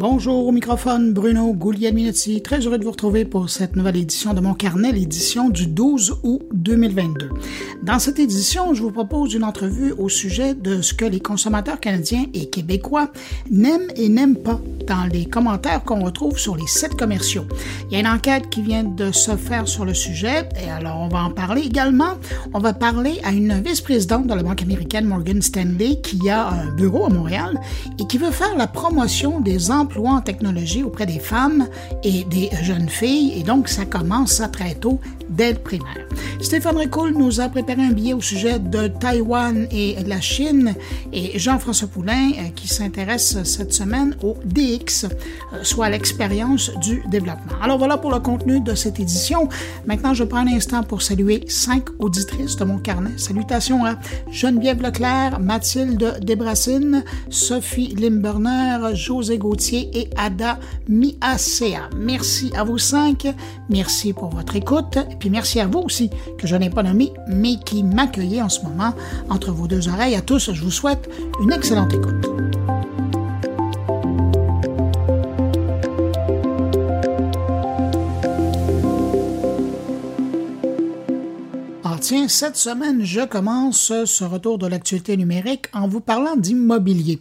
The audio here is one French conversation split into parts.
Bonjour au microphone, Bruno Guglielminetti. Très heureux de vous retrouver pour cette nouvelle édition de mon carnet, l'édition du 12 août 2022. Dans cette édition, je vous propose une entrevue au sujet de ce que les consommateurs canadiens et québécois n'aiment et n'aiment pas dans les commentaires qu'on retrouve sur les sites commerciaux. Il y a une enquête qui vient de se faire sur le sujet et alors on va en parler également. On va parler à une vice-présidente de la Banque américaine Morgan Stanley qui a un bureau à Montréal et qui veut faire la promotion des emplois en technologie auprès des femmes et des jeunes filles, et donc ça commence ça très tôt, dès le primaire. Stéphane Ricoul nous a préparé un billet au sujet de Taïwan et la Chine, et Jean-François Poulain euh, qui s'intéresse cette semaine au DX, euh, soit l'expérience du développement. Alors voilà pour le contenu de cette édition. Maintenant, je prends un instant pour saluer cinq auditrices de mon carnet. Salutations à Geneviève Leclerc, Mathilde Desbrassines, Sophie Limberner, José Gauthier, et Ada Miasea. Merci à vous cinq. Merci pour votre écoute. Et puis merci à vous aussi, que je n'ai pas nommé, mais qui m'accueillez en ce moment entre vos deux oreilles. À tous, je vous souhaite une excellente écoute. Tiens, cette semaine, je commence ce retour de l'actualité numérique en vous parlant d'immobilier.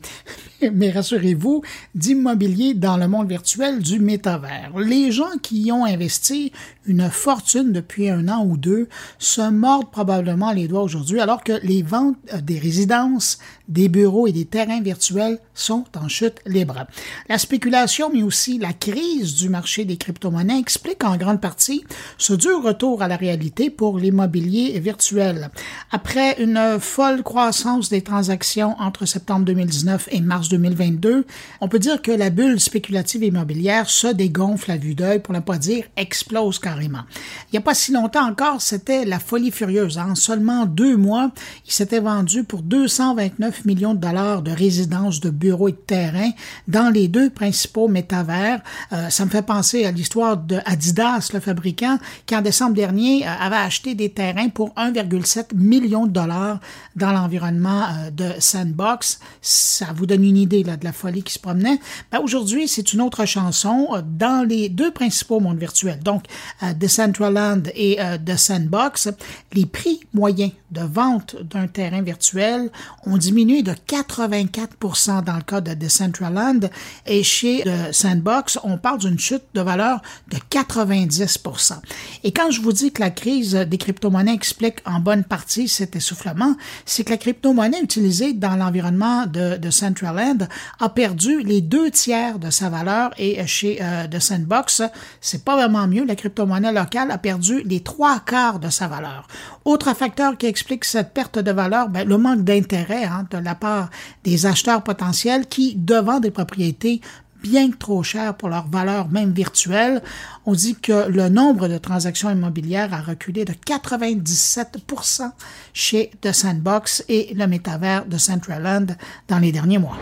Mais rassurez-vous, d'immobilier dans le monde virtuel du métavers. Les gens qui y ont investi une fortune depuis un an ou deux se mordent probablement les doigts aujourd'hui alors que les ventes des résidences, des bureaux et des terrains virtuels sont en chute libre. La spéculation, mais aussi la crise du marché des crypto-monnaies expliquent en grande partie ce dur retour à la réalité pour l'immobilier virtuel. Après une folle croissance des transactions entre septembre 2019 et mars 2022, on peut dire que la bulle spéculative immobilière se dégonfle à vue d'œil, pour ne pas dire explose carrément. Il n'y a pas si longtemps encore, c'était la folie furieuse. En seulement deux mois, il s'était vendu pour 229 millions de dollars de résidences, de bureaux et de terrains dans les deux principaux métavers. Euh, ça me fait penser à l'histoire de Adidas, le fabricant, qui en décembre dernier euh, avait acheté des terrains pour 1,7 million de dollars dans l'environnement euh, de Sandbox. Ça vous donne une idée là, de la folie qui se promenait. Ben, Aujourd'hui, c'est une autre chanson euh, dans les deux principaux mondes virtuels, donc euh, Decentraland et euh, The Sandbox. Les prix moyens de vente d'un terrain virtuel ont diminué de 84% dans le cas de Decentraland et chez The Sandbox, on parle d'une chute de valeur de 90% Et quand je vous dis que la crise des crypto-monnaies explique en bonne partie cet essoufflement, c'est que la crypto-monnaie utilisée dans l'environnement de, de A perdu les deux tiers de sa valeur et chez euh, The Sandbox, c'est pas vraiment mieux. La crypto-monnaie locale a perdu les trois quarts de sa valeur. Autre facteur qui explique cette perte de valeur, ben, le manque d'intérêt hein, de la part des acheteurs potentiels qui, devant des propriétés bien trop chères pour leur valeur même virtuelle. On dit que le nombre de transactions immobilières a reculé de 97% chez The Sandbox et le métavers de Centraland dans les derniers mois.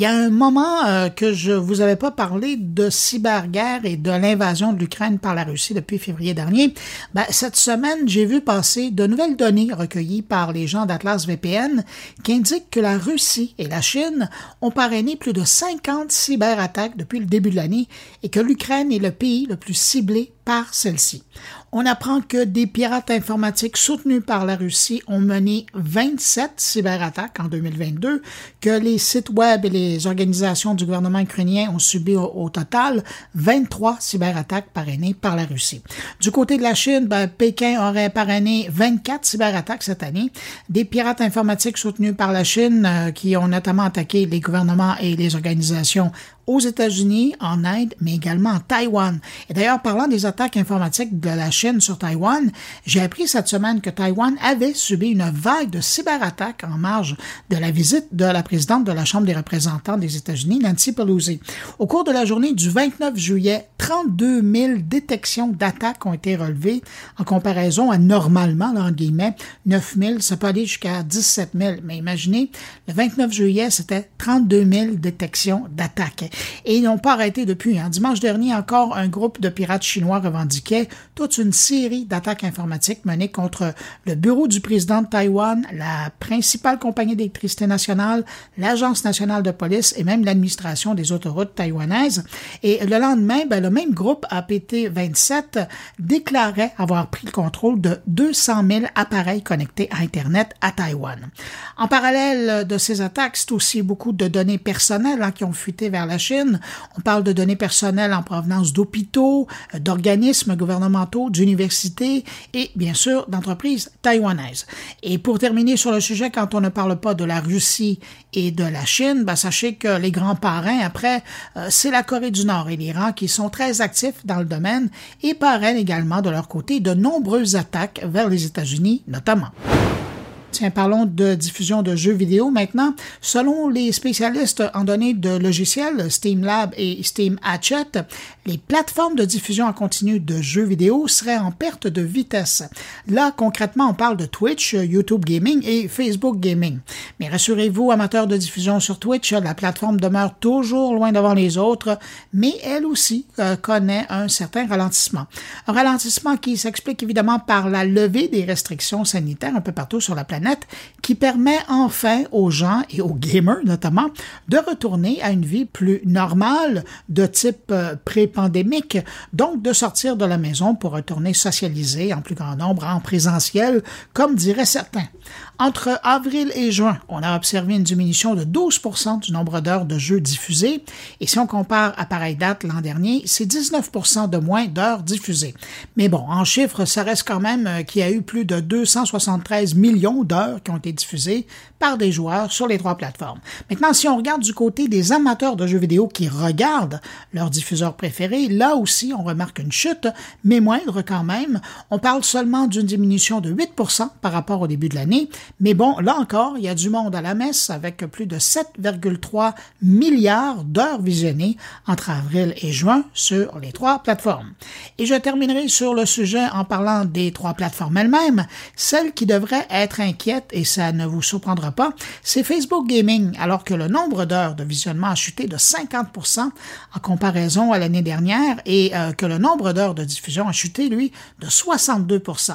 Il y a un moment euh, que je vous avais pas parlé de cyberguerre et de l'invasion de l'Ukraine par la Russie depuis février dernier. Ben, cette semaine, j'ai vu passer de nouvelles données recueillies par les gens d'Atlas VPN qui indiquent que la Russie et la Chine ont parrainé plus de 50 cyberattaques depuis le début de l'année et que l'Ukraine est le pays le plus ciblé par celle-ci on apprend que des pirates informatiques soutenus par la Russie ont mené 27 cyberattaques en 2022, que les sites web et les organisations du gouvernement ukrainien ont subi au, total 23 cyberattaques parrainées par la Russie. Du côté de la Chine, ben, Pékin aurait parrainé 24 cyberattaques cette année. Des pirates informatiques soutenus par la Chine euh, qui ont notamment attaqué les gouvernements et les organisations aux États-Unis, en Inde, mais également en Taïwan. Et d'ailleurs, parlant des attaques informatiques de la Chine sur Taïwan, j'ai appris cette semaine que Taïwan avait subi une vague de cyberattaques en marge de la visite de la présidente de la Chambre des représentants des États-Unis, Nancy Pelosi. Au cours de la journée du 29 juillet, 32 000 détections d'attaques ont été relevées en comparaison à normalement, là, en guillemets, 9 000. Ça peut aller jusqu'à 17 000. Mais imaginez, le 29 juillet, c'était 32 000 détections d'attaques. Et ils n'ont pas arrêté depuis. Hein. Dimanche dernier, encore un groupe de pirates chinois revendiquait toute une série d'attaques informatiques menées contre le bureau du président de Taïwan, la principale compagnie d'électricité nationale, l'Agence nationale de police et même l'administration des autoroutes taïwanaises. Et le lendemain, ben, le même groupe APT-27 déclarait avoir pris le contrôle de 200 000 appareils connectés à Internet à Taïwan. En parallèle de ces attaques, c'est aussi beaucoup de données personnelles hein, qui ont fuité vers la On parle de données personnelles en provenance d'hôpitaux, d'organismes gouvernementaux, d'universités et bien sûr d'entreprises taïwanaises. Et pour terminer sur le sujet, quand on ne parle pas de la Russie et de la Chine, ben, sachez que les grands parrains, après, euh, c'est la Corée du Nord et l'Iran qui sont très actifs dans le domaine et parrainent également de leur côté de nombreuses attaques vers les États-Unis notamment. Tiens, parlons de diffusion de jeux vidéo maintenant. Selon les spécialistes en données de logiciels Steam Lab et Steam Hatchet, les plateformes de diffusion en continu de jeux vidéo seraient en perte de vitesse. Là, concrètement, on parle de Twitch, YouTube Gaming et Facebook Gaming. Mais rassurez-vous, amateurs de diffusion sur Twitch, la plateforme demeure toujours loin devant les autres, mais elle aussi euh, connaît un certain ralentissement. Un ralentissement qui s'explique évidemment par la levée des restrictions sanitaires un peu partout sur la planète qui permet enfin aux gens et aux gamers notamment de retourner à une vie plus normale de type euh, pré-pandémique, donc de sortir de la maison pour retourner socialiser en plus grand nombre en présentiel, comme diraient certains. Entre avril et juin, on a observé une diminution de 12% du nombre d'heures de jeux diffusés, et si on compare à pareille date l'an dernier, c'est 19% de moins d'heures diffusées. Mais bon, en chiffres, ça reste quand même euh, qu'il y a eu plus de 273 millions d'heures qui ont été diffusées par des joueurs sur les trois plateformes. Maintenant, si on regarde du côté des amateurs de jeux vidéo qui regardent leurs diffuseurs préférés, là aussi, on remarque une chute, mais moindre quand même. On parle seulement d'une diminution de 8% par rapport au début de l'année, mais bon, là encore, il y a du monde à la messe avec plus de 7,3 milliards d'heures visionnées entre avril et juin sur les trois plateformes. Et je terminerai sur le sujet en parlant des trois plateformes elles-mêmes. Celle qui devrait être inquiète, et ça ne vous surprendra pas, c'est Facebook Gaming, alors que le nombre d'heures de visionnement a chuté de 50% en comparaison à l'année dernière et euh, que le nombre d'heures de diffusion a chuté, lui, de 62%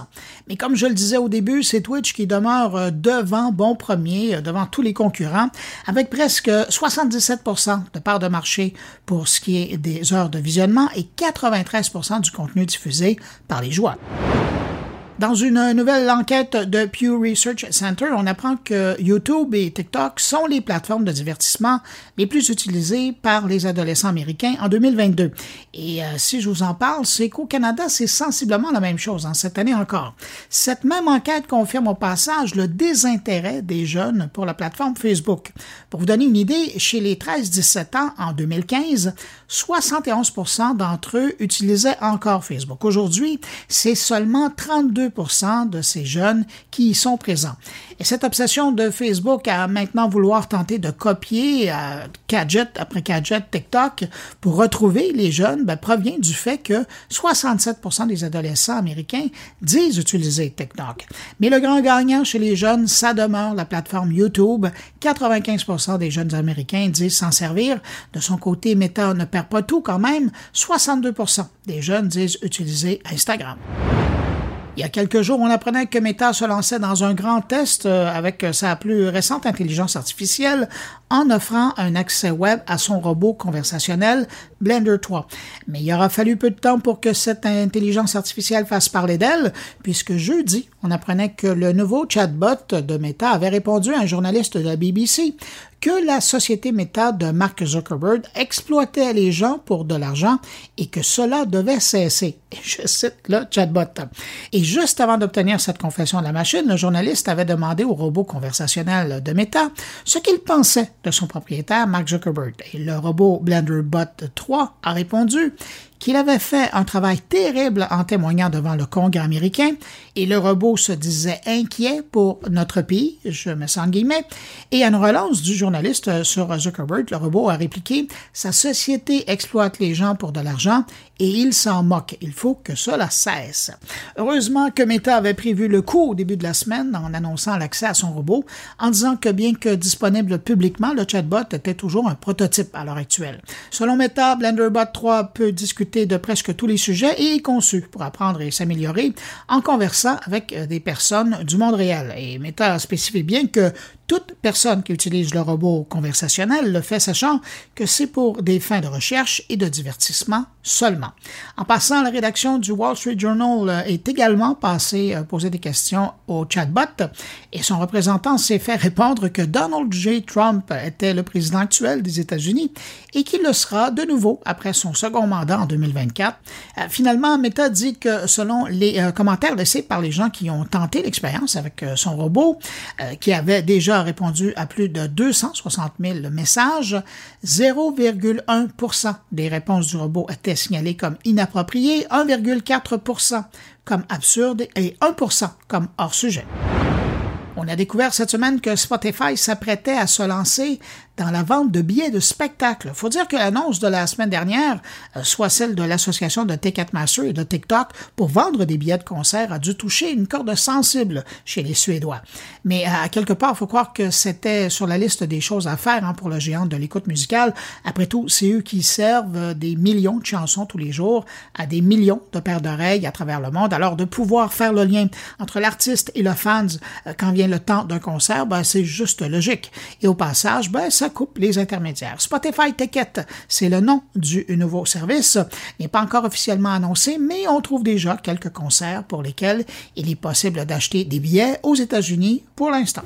Mais comme je le disais au début, c'est Twitch qui demeure euh, devant bon premier, euh, devant tous les concurrents, avec presque 77% de part de marché pour ce qui est des heures de visionnement et 93% du contenu diffusé par les joueurs. Dans une nouvelle enquête de Pew Research Center, on apprend que YouTube et TikTok sont les plateformes de divertissement les plus utilisées par les adolescents américains en 2022. Et euh, si je vous en parle, c'est qu'au Canada, c'est sensiblement la même chose, en hein, cette année encore. Cette même enquête confirme au passage le désintérêt des jeunes pour la plateforme Facebook. Pour vous donner une idée, chez les 13-17 ans en 2015, 71% d'entre eux utilisaient encore Facebook. Aujourd'hui, c'est seulement 32 de ces jeunes qui y sont présents. Et cette obsession de Facebook à maintenant vouloir tenter de copier euh, Gadget après Gadget TikTok pour retrouver les jeunes ben, provient du fait que 67% des adolescents américains disent utiliser TikTok. Mais le grand gagnant chez les jeunes, ça demeure la plateforme YouTube. 95% des jeunes américains disent s'en servir. De son côté, Meta ne perd pas tout quand même. 62% des jeunes disent utiliser Instagram. Il y a quelques jours, on apprenait que Meta se lançait dans un grand test euh, avec sa plus récente intelligence artificielle en offrant un accès web à son robot conversationnel Blender 3. Mais il aura fallu peu de temps pour que cette intelligence artificielle fasse parler d'elle, puisque jeudi, on apprenait que le nouveau chatbot de Meta avait répondu à un journaliste de la BBC que la société Meta de Mark Zuckerberg exploitait les gens pour de l'argent et que cela devait cesser. Je cite le chatbot. Et juste avant d'obtenir cette confession de la machine, le journaliste avait demandé au robot conversationnel de Meta ce qu'il pensait de son propriétaire, Mark Zuckerberg. Et le robot BlenderBot 3 a répondu qu'il avait fait un travail terrible en témoignant devant le Congrès américain et le robot se disait inquiet pour notre pays, je me sens en guillemets, et à une relance du journaliste sur Zuckerberg, le robot a répliqué Sa société exploite les gens pour de l'argent et il s'en moque. Il faut que cela cesse. Heureusement que Meta avait prévu le coup au début de la semaine en annonçant l'accès à son robot, en disant que bien que disponible publiquement, le chatbot était toujours un prototype à l'heure actuelle. Selon Meta, BlenderBot 3 peut discuter de presque tous les sujets et conçu pour apprendre et s'améliorer en conversant avec euh, des personnes du monde réel. Et Meta spécifie bien que toute personne qui utilise le robot conversationnel le fait sachant que c'est pour des fins de recherche et de divertissement seulement. En passant, la rédaction du Wall Street Journal euh, est également passée euh, poser des questions au chatbot et son représentant s'est fait répondre que Donald J. Trump était le président actuel des États-Unis et qu'il le sera de nouveau après son second mandat en 2024. Euh, finalement, Meta dit que selon les commentaires laissés par les gens qui ont tenté l'expérience avec son robot, qui avait déjà a répondu à plus de 260 000 messages. 0,1% des réponses du robot étaient signalées comme inappropriées, 1,4 comme absurdes et 1 comme hors sujet. On a découvert cette semaine que Spotify s'apprêtait à se lancer dans la vente de billets de spectacle. Faut dire que l'annonce de la semaine dernière, euh, soit celle de l'association de Ticketmaster et de TikTok pour vendre des billets de concert, a dû toucher une corde sensible chez les Suédois. Mais à quelque part, faut croire que c'était sur la liste des choses à faire hein, pour le géant de l'écoute musicale. Après tout, c'est eux qui servent des millions de chansons tous les jours à des millions de paires d'oreilles à travers le monde. Alors de pouvoir faire le lien entre l'artiste et le fans euh, quand vient le temps d'un concert, ben, c'est juste logique. Et au passage, ben, ça coupe les intermédiaires. Spotify Ticket, c'est le nom du nouveau service. N'est pas encore officiellement annoncé, mais on trouve déjà quelques concerts pour lesquels il est possible d'acheter des billets aux États-Unis pour l'instant.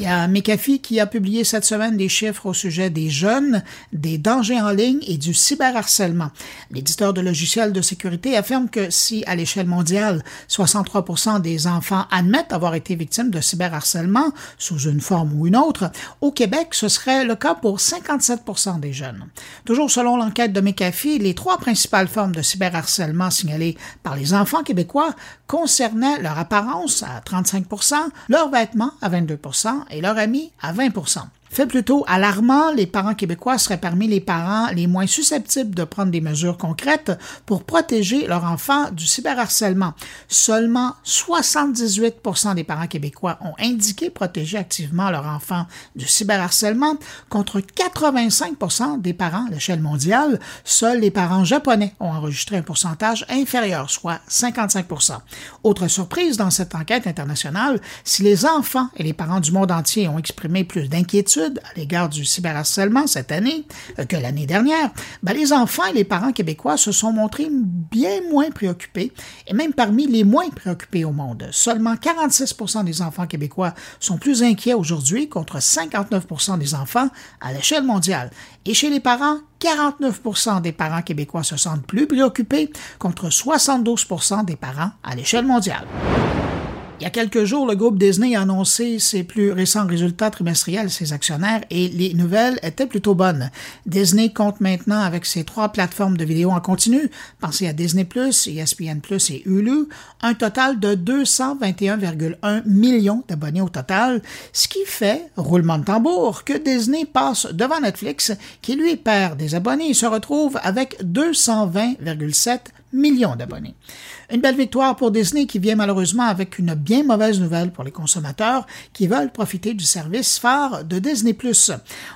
Il y a McAfee qui a publié cette semaine des chiffres au sujet des jeunes, des dangers en ligne et du cyberharcèlement. L'éditeur de logiciels de sécurité affirme que si, à l'échelle mondiale, 63 des enfants admettent avoir été victimes de cyberharcèlement sous une forme ou une autre, au Québec, ce serait le cas pour 57 des jeunes. Toujours selon l'enquête de McAfee, les trois principales formes de cyberharcèlement signalées par les enfants québécois concernaient leur apparence à 35% leurs vêtements à 22 et leur ami à 20 fait plutôt alarmant, les parents québécois seraient parmi les parents les moins susceptibles de prendre des mesures concrètes pour protéger leur enfant du cyberharcèlement. Seulement 78% des parents québécois ont indiqué protéger activement leur enfant du cyberharcèlement contre 85% des parents à l'échelle mondiale. Seuls les parents japonais ont enregistré un pourcentage inférieur, soit 55% Autre surprise dans cette enquête internationale, si les enfants et les parents du monde entier ont exprimé plus d'inquiétude à l'égard du cyberharcèlement cette année euh, que l'année dernière, ben, les enfants et les parents québécois se sont montrés bien moins préoccupés, et même parmi les moins préoccupés au monde. Seulement 46% des enfants québécois sont plus inquiets aujourd'hui contre 59% des enfants à l'échelle mondiale. Et chez les parents, 49% des parents québécois se sentent plus préoccupés contre 72% des parents à l'échelle mondiale. Il y a quelques jours, le groupe Disney a annoncé ses plus récents résultats trimestriels ses actionnaires et les nouvelles étaient plutôt bonnes. Disney compte maintenant avec ses trois plateformes de vidéo en continu, pensez à Disney+, ESPN+, et Hulu, un total de 221,1 millions d'abonnés au total, ce qui fait, roulement de tambour, que Disney passe devant Netflix, qui lui perd des abonnés et se retrouve avec 220,7 millions d'abonnés. Une belle victoire pour Disney qui vient malheureusement avec une bien mauvaise nouvelle pour les consommateurs qui veulent profiter du service phare de Disney+.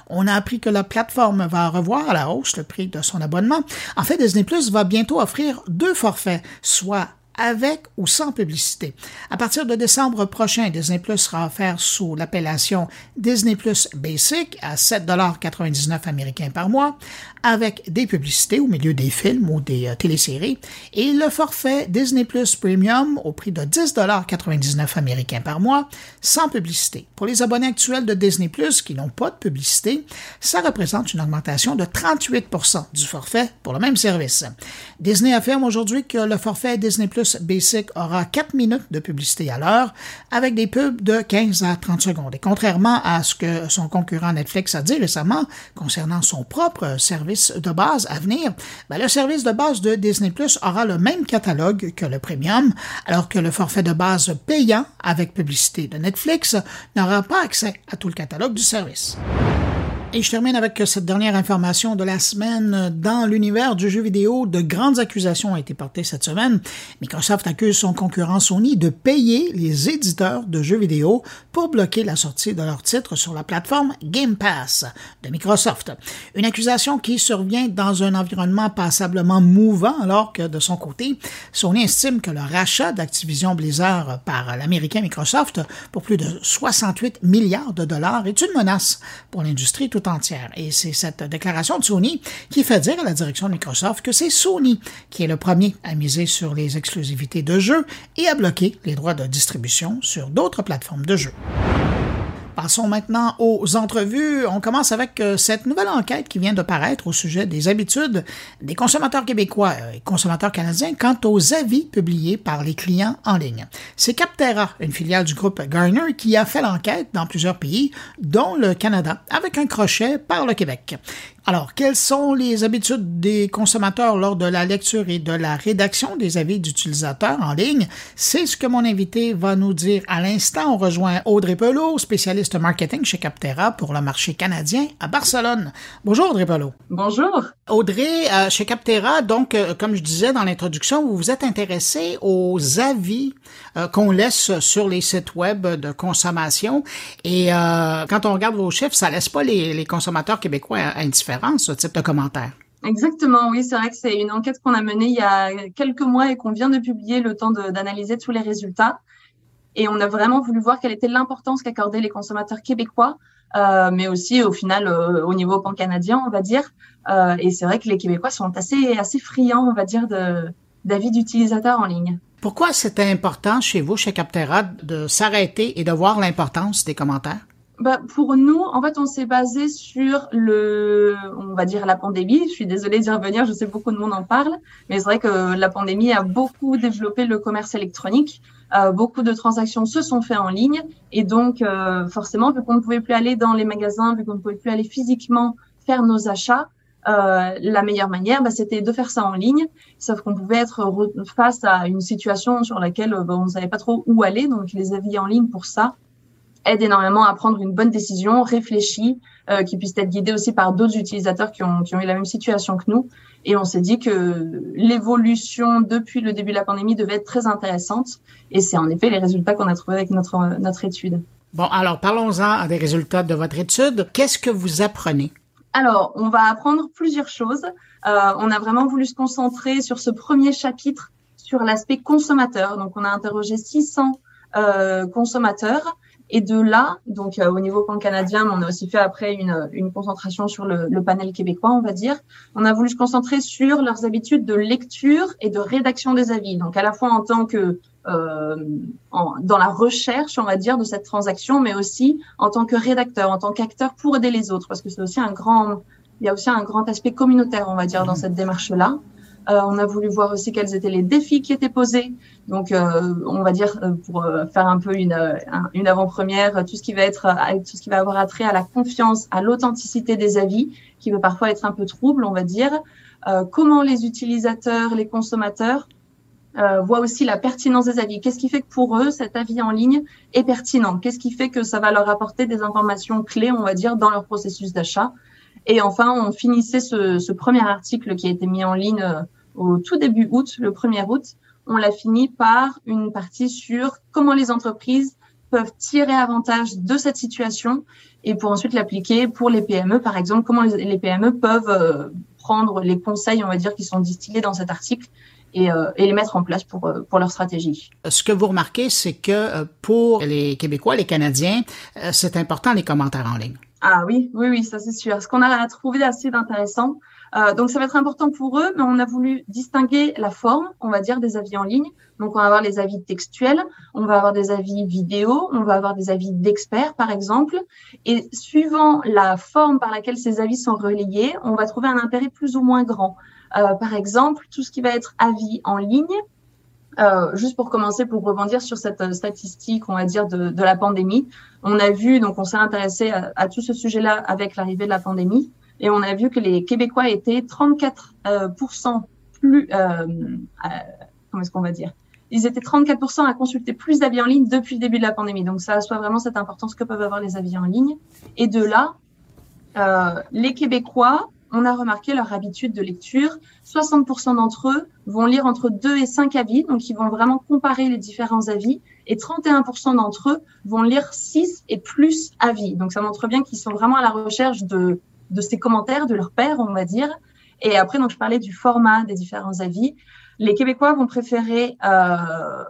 On a appris que la plateforme va revoir à la hausse le prix de son abonnement. En fait, Disney Plus va bientôt offrir deux forfaits, soit avec ou sans publicité. À partir de décembre prochain, Disney Plus sera offert sous l'appellation Disney Plus Basic à 7,99 américains par mois, avec des publicités au milieu des films ou des euh, téléséries, et le forfait Disney Plus Premium au prix de 10,99 américains par mois, sans publicité. Pour les abonnés actuels de Disney Plus qui n'ont pas de publicité, ça représente une augmentation de 38% du forfait pour le même service. Disney affirme aujourd'hui que le forfait Disney Plus Basic aura 4 minutes de publicité à l'heure avec des pubs de 15 à 30 secondes. Et contrairement à ce que son concurrent Netflix a dit récemment concernant son propre service de base à venir, ben, le service de base de Disney Plus aura le même catalogue que le Premium, alors que le forfait de base payant avec publicité de Netflix n'aura pas accès à tout le catalogue du service. Et je termine avec cette dernière information de la semaine. Dans l'univers du jeu vidéo, de grandes accusations ont été portées cette semaine. Microsoft accuse son concurrent Sony de payer les éditeurs de jeux vidéo pour bloquer la sortie de leurs titres sur la plateforme Game Pass de Microsoft. Une accusation qui survient dans un environnement passablement mouvant alors que de son côté, Sony estime que le rachat d'Activision Blizzard par l'américain Microsoft pour plus de 68 milliards de dollars est une menace pour l'industrie tout entière. Et c'est cette déclaration de Sony qui fait dire à la direction de Microsoft que c'est Sony qui est le premier à miser sur les exclusivités de jeux et à bloquer les droits de distribution sur d'autres plateformes de jeux. Passons maintenant aux entrevues. On commence avec euh, cette nouvelle enquête qui vient de paraître au sujet des habitudes des consommateurs québécois et consommateurs canadiens quant aux avis publiés par les clients en ligne. C'est Capterra, une filiale du groupe Garner, qui a fait l'enquête dans plusieurs pays, dont le Canada, avec un crochet par le Québec. Alors, quelles sont les habitudes des consommateurs lors de la lecture et de la rédaction des avis d'utilisateurs en ligne? C'est ce que mon invité va nous dire à l'instant. On rejoint Audrey Pelot, spécialiste marketing chez Capterra pour le marché canadien à Barcelone. Bonjour Audrey Pelot. Bonjour. Audrey, euh, chez Capterra, donc, euh, comme je disais dans l'introduction, vous vous êtes intéressé aux avis euh, qu'on laisse sur les sites web de consommation. Et quand on regarde vos chiffres, ça laisse pas les, les consommateurs québécois indifférents ce type de commentaires. Exactement, oui, c'est vrai que c'est une enquête qu'on a menée il y a quelques mois et qu'on vient de publier le temps d'analyser tous les résultats. Et on a vraiment voulu voir quelle était l'importance qu'accordaient les consommateurs québécois, euh, mais aussi au final euh, au niveau pan-canadien, on va dire. Euh, et c'est vrai que les Québécois sont assez, assez friands, on va dire, d'avis d'utilisateurs en ligne. Pourquoi c'était important chez vous, chez Captera, de s'arrêter et de voir l'importance des commentaires? Bah, Pour nous, en fait, on s'est basé sur le, on va dire la pandémie. Je suis désolée d'y revenir, je sais beaucoup de monde en parle, mais c'est vrai que la pandémie a beaucoup développé le commerce électronique. Euh, beaucoup de transactions se sont faites en ligne et donc euh, forcément, vu qu'on ne pouvait plus aller dans les magasins, vu qu'on ne pouvait plus aller physiquement faire nos achats, euh, la meilleure manière, bah, c'était de faire ça en ligne. Sauf qu'on pouvait être face à une situation sur laquelle bah, on ne savait pas trop où aller. Donc les avis en ligne pour ça, aide énormément à prendre une bonne décision, réfléchie, euh, qui puisse être guidée aussi par d'autres utilisateurs qui ont, qui ont eu la même situation que nous. Et on s'est dit que l'évolution depuis le début de la pandémie devait être très intéressante. Et c'est en effet les résultats qu'on a trouvés avec notre, notre étude. Bon, alors parlons-en des résultats de votre étude. Qu'est-ce que vous apprenez? Alors, on va apprendre plusieurs choses. Euh, on a vraiment voulu se concentrer sur ce premier chapitre sur l'aspect consommateur. Donc, on a interrogé 600 euh, consommateurs et de là, donc euh, au niveau pan-canadien, on a aussi fait après une, une concentration sur le, le, panel québécois, on va dire. On a voulu se concentrer sur leurs habitudes de lecture et de rédaction des avis. Donc à la fois en tant que euh, en, dans la recherche, on va dire, de cette transaction, mais aussi en tant que rédacteur, en tant qu'acteur pour aider les autres, parce que c'est aussi un grand, il y a aussi un grand aspect communautaire, on va dire, dans mmh. cette démarche-là. Euh, on a voulu voir aussi quels étaient les défis qui étaient posés. Donc, euh, on va dire euh, pour faire un peu une, une avant-première, tout ce qui va être, tout ce qui va avoir attrait à la confiance, à l'authenticité des avis, qui peut parfois être un peu trouble, on va dire. comment les utilisateurs, les consommateurs euh, voient aussi la pertinence des avis? Qu'est-ce qui fait que pour eux, cet avis en ligne est pertinent? Qu'est-ce qui fait que ça va leur apporter des informations clés, on va dire, dans leur processus d'achat? Et enfin, on finissait ce, ce, premier article qui a été mis en ligne au tout début août, le 1er août, on l'a fini par une partie sur comment les entreprises peuvent tirer avantage de cette situation et pour ensuite l'appliquer pour les PME, par exemple, comment les PME peuvent euh, prendre les conseils, on va dire, qui sont distillés dans cet article et, euh, et, les mettre en place pour, euh, pour leur stratégie. Ce que vous remarquez, c'est que pour les Québécois, les Canadiens, c'est important les commentaires en ligne. Ah oui, oui, oui, ça c'est sûr. Ce qu'on a trouvé assez intéressant, euh, donc ça va être important pour eux, mais on a voulu distinguer la forme, on va dire, des avis en ligne. Donc on va avoir les avis textuels, on va avoir des avis vidéo, on va avoir des avis d'experts, par exemple. Et suivant la forme par laquelle ces avis sont relayés, on va trouver un intérêt plus ou moins grand. Euh, par exemple, tout ce qui va être avis en ligne, Euh, juste pour commencer, pour rebondir sur cette euh, statistique, on va dire, de, de la pandémie, on a vu, donc on s'est intéressé à, à, tout ce sujet-là avec l'arrivée de la pandémie, et on a vu que les Québécois étaient 34% euh, plus, euh, comment est-ce qu'on va dire? Ils étaient 34% à consulter plus d'avis en ligne depuis le début de la pandémie. Donc ça assoit vraiment cette importance que peuvent avoir les avis en ligne. Et de là, les Québécois on a remarqué leur habitude de lecture. 60% d'entre eux vont lire entre 2 et 5 avis, donc ils vont vraiment comparer les différents avis. Et 31% d'entre eux vont lire 6 et plus avis. Donc ça montre bien qu'ils sont vraiment à la recherche de, de ces commentaires, de leur père, on va dire. Et après, donc je parlais du format des différents avis. Les Québécois vont préférer, euh,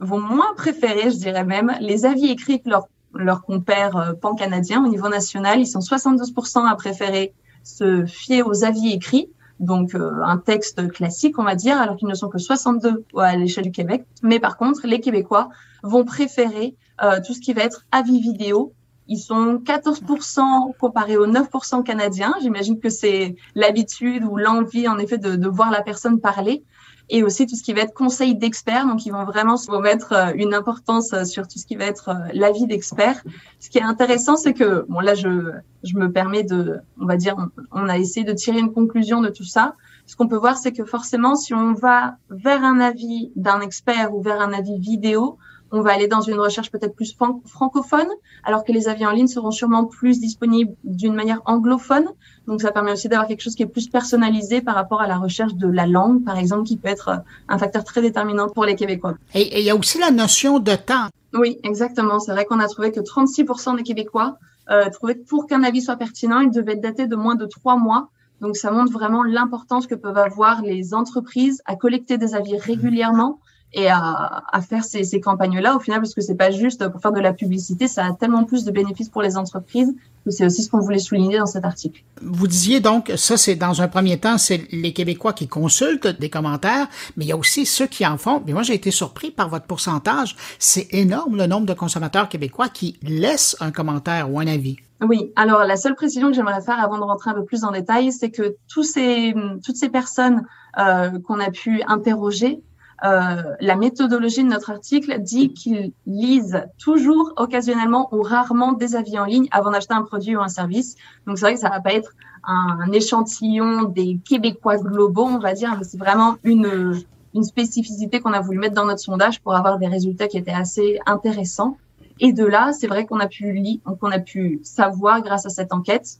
vont moins préférer, je dirais même, les avis écrits que leurs leur compères euh, pan-canadiens au niveau national. Ils sont 72% à préférer se fier aux avis écrits, donc euh, un texte classique, on va dire, alors qu'ils ne sont que 62 à l'échelle du Québec. Mais par contre, les Québécois vont préférer euh, tout ce qui va être avis vidéo. Ils sont 14% comparés aux 9% canadiens. J'imagine que c'est l'habitude ou l'envie, en effet, de, de voir la personne parler et aussi tout ce qui va être conseil d'experts. Donc, ils vont vraiment se mettre euh, une importance euh, sur tout ce qui va être euh, l'avis d'experts. Ce qui est intéressant, c'est que, bon, là, je, je me permets de, on va dire, on a essayé de tirer une conclusion de tout ça. Ce qu'on peut voir, c'est que forcément, si on va vers un avis d'un expert ou vers un avis vidéo, on va aller dans une recherche peut-être plus francophone, alors que les avis en ligne seront sûrement plus disponibles d'une manière anglophone. Donc, ça permet aussi d'avoir quelque chose qui est plus personnalisé par rapport à la recherche de la langue, par exemple, qui peut être un facteur très déterminant pour les Québécois. Et il y a aussi la notion de temps. Oui, exactement. C'est vrai qu'on a trouvé que 36% des Québécois euh, trouvaient que pour qu'un avis soit pertinent, il devait être daté de moins de trois mois. Donc, ça montre vraiment l'importance que peuvent avoir les entreprises à collecter des avis régulièrement et à, à faire ces, ces campagnes-là au final, parce que c'est pas juste pour faire de la publicité, ça a tellement plus de bénéfices pour les entreprises que c'est aussi ce qu'on voulait souligner dans cet article. Vous disiez donc, ça c'est dans un premier temps, c'est les Québécois qui consultent des commentaires, mais il y a aussi ceux qui en font. Mais moi j'ai été surpris par votre pourcentage. C'est énorme le nombre de consommateurs québécois qui laissent un commentaire ou un avis. Oui, alors la seule précision que j'aimerais faire avant de rentrer un peu plus en détail, c'est que tous ces, toutes ces personnes euh, qu'on a pu interroger la méthodologie de notre article dit qu'ils lisent toujours, occasionnellement ou rarement des avis en ligne avant d'acheter un produit ou un service. Donc c'est vrai que ça va pas être un, échantillon des Québécois globaux, on va dire, mais c'est vraiment une, une spécificité qu'on a voulu mettre dans notre sondage pour avoir des résultats qui étaient assez intéressants. Et de là, c'est vrai qu'on a pu lire, qu'on a pu savoir grâce à cette enquête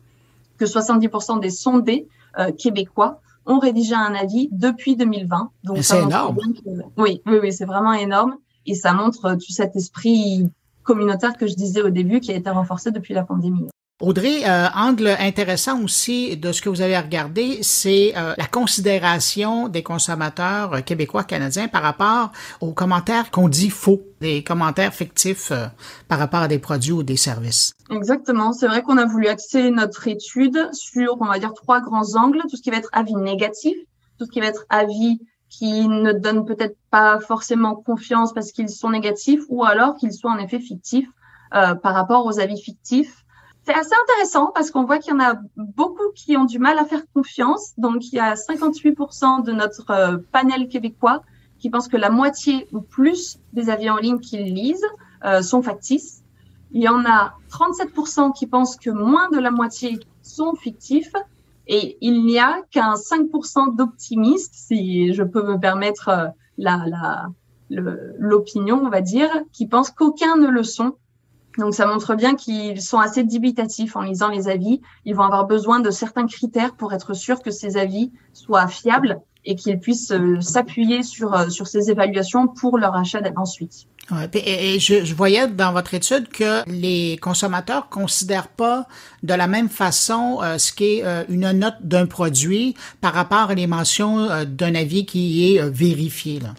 que 70% des sondés euh, québécois ont rédigé un avis depuis 2020. Donc c'est énorme. oui, oui, oui, c'est vraiment énorme et ça montre tout cet esprit communautaire que je disais au début qui a été renforcé depuis la pandémie. Audrey, euh, angle intéressant aussi de ce que vous avez regardé, c'est euh, la considération des consommateurs euh, québécois canadiens par rapport aux commentaires qu'on dit faux, des commentaires fictifs par rapport à des produits ou des services. Exactement, c'est vrai qu'on a voulu axer notre étude sur, on va dire, trois grands angles, tout ce qui va être avis négatif, tout ce qui va être avis qui ne donne peut-être pas forcément confiance parce qu'ils sont négatifs ou alors qu'ils sont en effet fictifs par rapport aux avis fictifs c'est assez intéressant parce qu'on voit qu'il y en a beaucoup qui ont du mal à faire confiance. Donc, il y a 58% de notre euh, panel québécois qui pensent que la moitié ou plus des avis en ligne qu'ils lisent euh, sont factices. Il y en a 37% qui pensent que moins de la moitié sont fictifs. Et il n'y a qu'un 5% d'optimistes, si je peux me permettre euh, la, la, l'opinion, on va dire, qui pensent qu'aucun ne le sont donc ça montre bien qu'ils sont assez dubitatifs en lisant les avis. Ils vont avoir besoin de certains critères pour être sûr que ces avis soient fiables et qu'ils puissent euh, s'appuyer sur euh, sur ces évaluations pour leur achat ensuite. Ouais, et, je, je, voyais dans votre étude que les consommateurs considèrent pas de la même façon euh, ce qu'est une note d'un produit par rapport à les mentions d'un avis qui est vérifié. Là.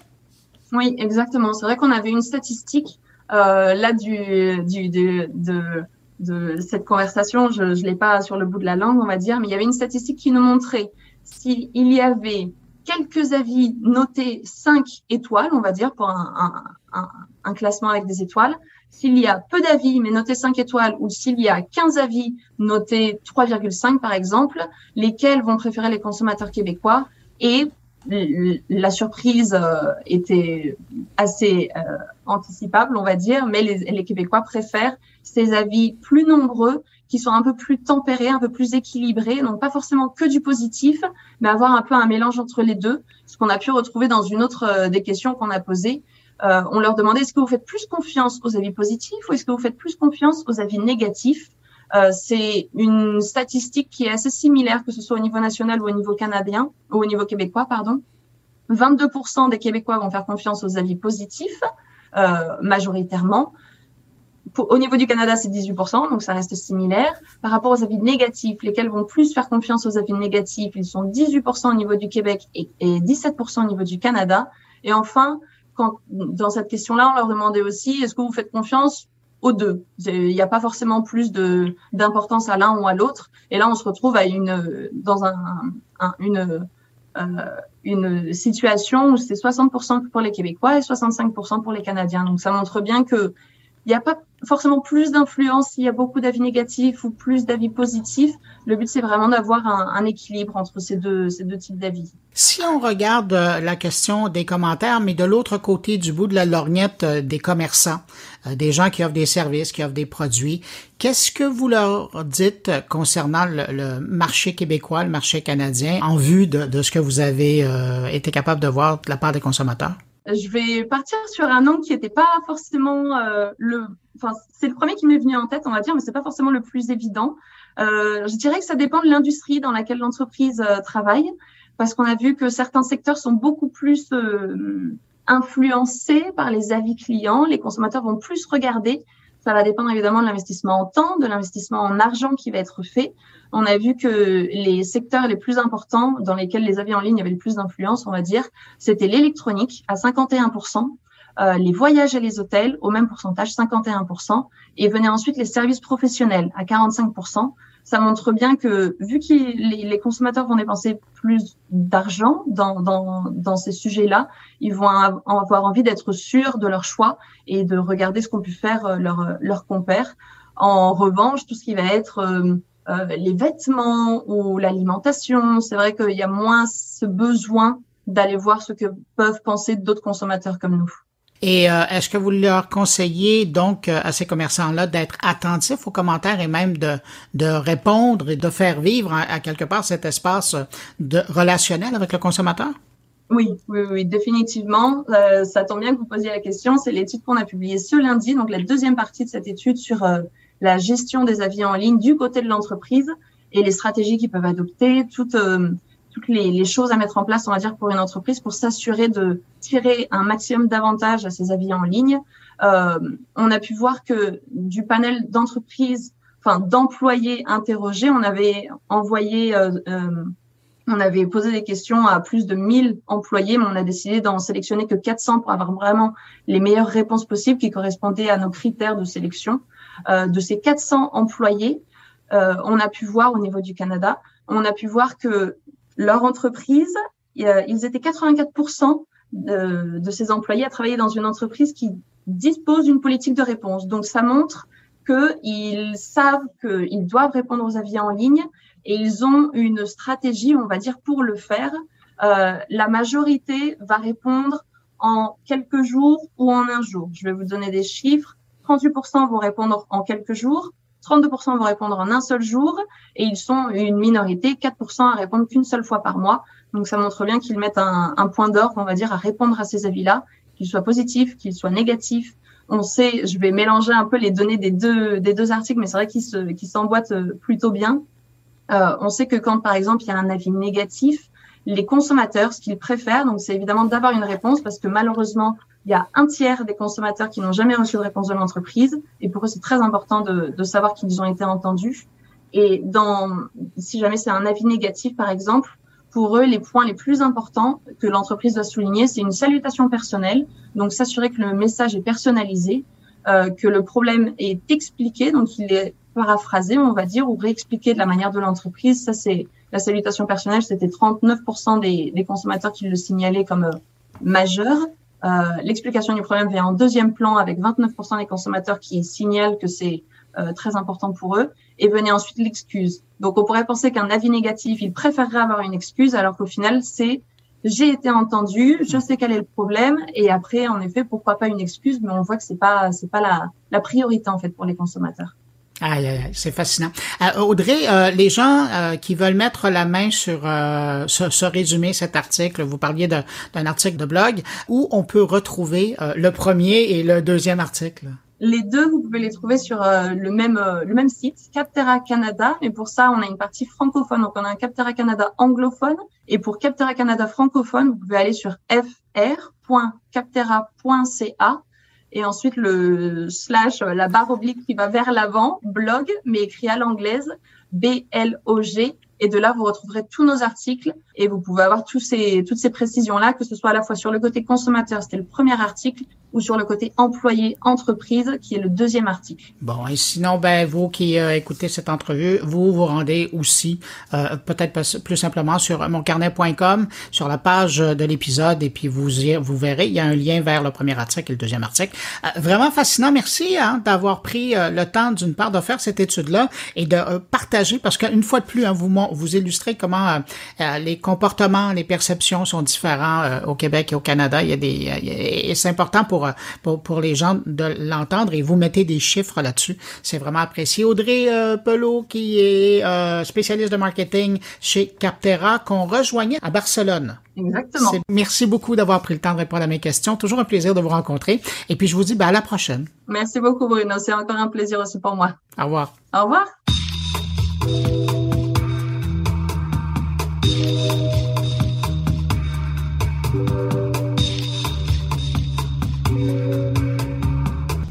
Oui, exactement. C'est vrai qu'on avait une statistique là, du, du, de, de, de, cette conversation, je ne l'ai pas sur le bout de la langue, on va dire, mais il y avait une statistique qui nous montrait s'il y avait quelques avis notés 5 étoiles, on va dire, pour un, un, un, classement avec des étoiles, s'il y a peu d'avis mais notés 5 étoiles ou s'il y a 15 avis notés 3,5 par exemple, lesquels vont préférer les consommateurs québécois et la surprise était assez anticipable, on va dire, mais les, les Québécois préfèrent ces avis plus nombreux qui sont un peu plus tempérés, un peu plus équilibrés, donc pas forcément que du positif, mais avoir un peu un mélange entre les deux, ce qu'on a pu retrouver dans une autre euh, des questions qu'on a posées. Euh, on leur demandait est-ce que vous faites plus confiance aux avis positifs ou est-ce que vous faites plus confiance aux avis négatifs? Euh, C'est une statistique qui est assez similaire, que ce soit au niveau national ou au niveau canadien, ou au niveau québécois, pardon. 22% des Québécois vont faire confiance aux avis positifs, euh, majoritairement au niveau du Canada, c'est 18%, donc ça reste similaire. Par rapport aux avis négatifs, lesquels vont plus faire confiance aux avis négatifs, ils sont 18% au niveau du Québec et, 17% au niveau du Canada. Et enfin, quand, dans cette question-là, on leur demandait aussi, est-ce que vous faites confiance aux deux? Il n'y a pas forcément plus d'importance à l'un ou à l'autre. Et là, on se retrouve à une dans un, une une situation où c'est 60% pour les Québécois et 65% pour les Canadiens. Donc ça montre bien que il n'y a pas forcément plus d'influence s'il y a beaucoup d'avis négatifs ou plus d'avis positifs. Le but, c'est vraiment d'avoir un, équilibre entre ces deux, ces deux types d'avis. Si on regarde euh, la question des commentaires, mais de l'autre côté du bout de la lorgnette euh, des commerçants, euh, des gens qui offrent des services, qui offrent des produits, qu'est-ce que vous leur dites concernant le, marché québécois, le marché canadien, en vue de, ce que vous avez été capable de voir de la part des consommateurs? je vais partir sur un angle qui n'était pas forcément euh, le. Enfin, c'est le premier qui m'est venu en tête, on va dire, mais c'est pas forcément le plus évident. Euh, je dirais que ça dépend de l'industrie dans laquelle l'entreprise euh, travaille, parce qu'on a vu que certains secteurs sont beaucoup plus euh, influencés par les avis clients. Les consommateurs vont plus regarder ça va dépendre évidemment de l'investissement en temps, de l'investissement en argent qui va être fait. On a vu que les secteurs les plus importants dans lesquels les avis en ligne avaient le plus d'influence, on va dire, c'était l'électronique à 51%, euh, les voyages et les hôtels au même pourcentage, 51%, et venaient ensuite les services professionnels à 45%, ça montre bien que vu que les, consommateurs vont dépenser plus d'argent dans, dans, dans, ces sujets-là, ils vont avoir envie d'être sûrs de leur choix et de regarder ce qu'ont pu faire euh, leurs leur compères. En revanche, tout ce qui va être euh, euh, les vêtements ou l'alimentation, c'est vrai qu'il y a moins ce besoin d'aller voir ce que peuvent penser d'autres consommateurs comme nous. Et euh, est-ce que vous leur conseillez donc euh, à ces commerçants-là d'être attentifs aux commentaires et même de, de répondre et de faire vivre à, quelque part cet espace de relationnel avec le consommateur? Oui, oui, oui, définitivement. Euh, ça tombe bien que vous posiez la question. C'est l'étude qu'on a publiée ce lundi, donc la deuxième partie de cette étude sur la gestion des avis en ligne du côté de l'entreprise et les stratégies qu'ils peuvent adopter, toutes toutes les, choses à mettre en place, on va dire, pour une entreprise pour s'assurer de tirer un maximum d'avantages à ses avis en ligne. Euh, on a pu voir que du panel d'entreprises, enfin d'employés interrogés, on avait envoyé, euh, euh, on avait posé des questions à plus de 1000 employés, mais on a décidé d'en sélectionner que 400 pour avoir vraiment les meilleures réponses possibles qui correspondaient à nos critères de sélection. de ces 400 employés, on a pu voir au niveau du Canada, on a pu voir que leur entreprise, ils étaient 84% de, de, ces employés à travailler dans une entreprise qui dispose d'une politique de réponse. Donc, ça montre qu'ils savent qu'ils doivent répondre aux avis en ligne et ils ont une stratégie, on va dire, pour le faire. Euh, la majorité va répondre en quelques jours ou en un jour. Je vais vous donner des chiffres. 38% vont répondre en quelques jours, 32% vont répondre en un seul jour et ils sont une minorité, 4% à répondre qu'une seule fois par mois. Donc ça montre bien qu'ils mettent un, point d'or, on va dire, à répondre à ces avis-là, qu'ils soient positifs, qu'ils soient négatifs. On sait, je vais mélanger un peu les données des deux, des deux articles, mais c'est vrai qu'ils se, s'emboîtent euh, plutôt bien. Euh, on sait que quand, par exemple, il y a un avis négatif, les consommateurs, ce qu'ils préfèrent, donc c'est évidemment d'avoir une réponse parce que malheureusement, il y a un tiers des consommateurs qui n'ont jamais reçu de réponse de l'entreprise. Et pour eux, c'est très important de, de savoir qu'ils ont été entendus. Et dans, si jamais c'est un avis négatif, par exemple, pour eux, les points les plus importants que l'entreprise doit souligner, c'est une salutation personnelle. Donc, s'assurer que le message est personnalisé, euh, que le problème est expliqué, donc il est paraphrasé, on va dire, ou réexpliqué de la manière de l'entreprise. Ça, c'est la salutation personnelle. C'était 39% des, des, consommateurs qui le signalaient comme euh, majeur. Euh, l'explication du problème vient en deuxième plan avec 29% des consommateurs qui signalent que c'est euh, très important pour eux et venait ensuite l'excuse. Donc on pourrait penser qu'un avis négatif, il préférerait avoir une excuse alors qu'au final c'est j'ai été entendu, je sais quel est le problème, et après, en effet, pourquoi pas une excuse, mais on voit que c'est pas, c'est pas la, la priorité en fait pour les consommateurs. Aïe, c'est fascinant. Euh, Audrey, euh, les gens euh, qui veulent mettre la main sur ce, ce, résumé, cet article, vous parliez d'un article de blog, où on peut retrouver le premier et le deuxième article? Les deux, vous pouvez les trouver sur le même le même site, Captera Canada. Et pour ça, on a une partie francophone. Donc, on a un Captera Canada anglophone. Et pour Captera Canada francophone, vous pouvez aller sur fr.captera.ca et ensuite le slash, la barre oblique qui va vers l'avant, blog, mais écrit à l'anglaise, B-L-O-G. Et de là, vous retrouverez tous nos articles et vous pouvez avoir tous ces, toutes ces précisions-là, que ce soit à la fois sur le côté consommateur, c'était le premier article, ou sur le côté employé entreprise, qui est le deuxième article. Bon, et sinon, ben vous qui euh, écoutez cette entrevue, vous vous rendez aussi euh, peut-être plus simplement sur moncarnet.com, sur la page de l'épisode, et puis vous vous verrez, il y a un lien vers le premier article et le deuxième article. Euh, vraiment fascinant. Merci hein, d'avoir pris le temps d'une part de faire cette étude-là et de partager, parce qu'une fois de plus, hein, vous vous illustrez comment les comportements, les perceptions sont différents au Québec et au Canada. Il y a des, et c'est important pour pour, pour, les gens de l'entendre et vous mettez des chiffres là-dessus. C'est vraiment apprécié. Audrey euh, Pelot, qui est euh, spécialiste de marketing chez Captera, qu'on rejoignait à Barcelone. Exactement. Merci beaucoup d'avoir pris le temps de répondre à mes questions. Toujours un plaisir de vous rencontrer. Et puis, je vous dis ben, à la prochaine. Merci beaucoup, Bruno. C'est encore un plaisir aussi pour moi. Au revoir. Au revoir.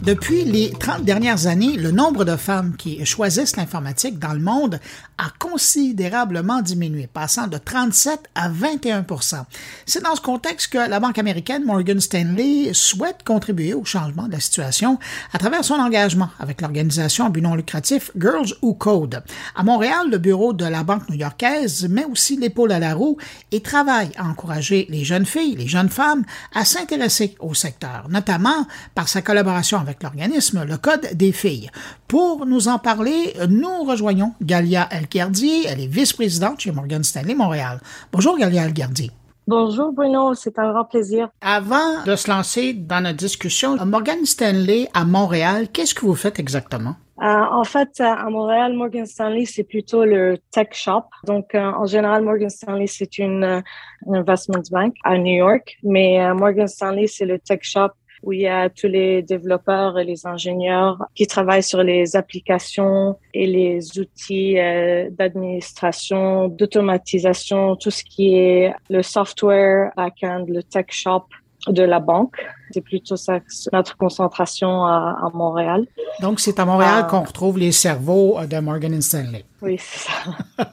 Depuis les 30 dernières années, le nombre de femmes qui choisissent l'informatique dans le monde a considérablement diminué, passant de 37 à 21% C'est dans ce contexte que la banque américaine Morgan Stanley souhaite contribuer au changement de la situation à travers son engagement avec l'organisation à but non lucratif Girls Who Code. À Montréal, le bureau de la banque new-yorkaise met aussi l'épaule à la roue et travaille à encourager les jeunes filles, les jeunes femmes à s'intéresser au secteur, notamment par sa collaboration avec l'organisme Le Code des filles. Pour nous en parler, nous rejoignons Galia Elgardi. Elle est vice-présidente chez Morgan Stanley Montréal. Bonjour Galia Elgardi. Bonjour Bruno, c'est un grand plaisir. Avant de se lancer dans notre discussion, Morgan Stanley à Montréal, qu'est-ce que vous faites exactement? Euh, en fait, à Montréal, Morgan Stanley, c'est plutôt le tech shop. Donc, euh, en général, Morgan Stanley, c'est une, euh, investment bank à New York, mais Morgan Stanley, c'est le tech shop où il y a tous les développeurs et les ingénieurs qui travaillent sur les applications et les outils euh, d'administration, d'automatisation, tout ce qui est le software backend, le tech shop de la banque. C'est plutôt ça, notre concentration à, à Montréal. Donc, c'est à Montréal euh, qu'on retrouve les cerveaux de Morgan Stanley. Oui, c'est ça.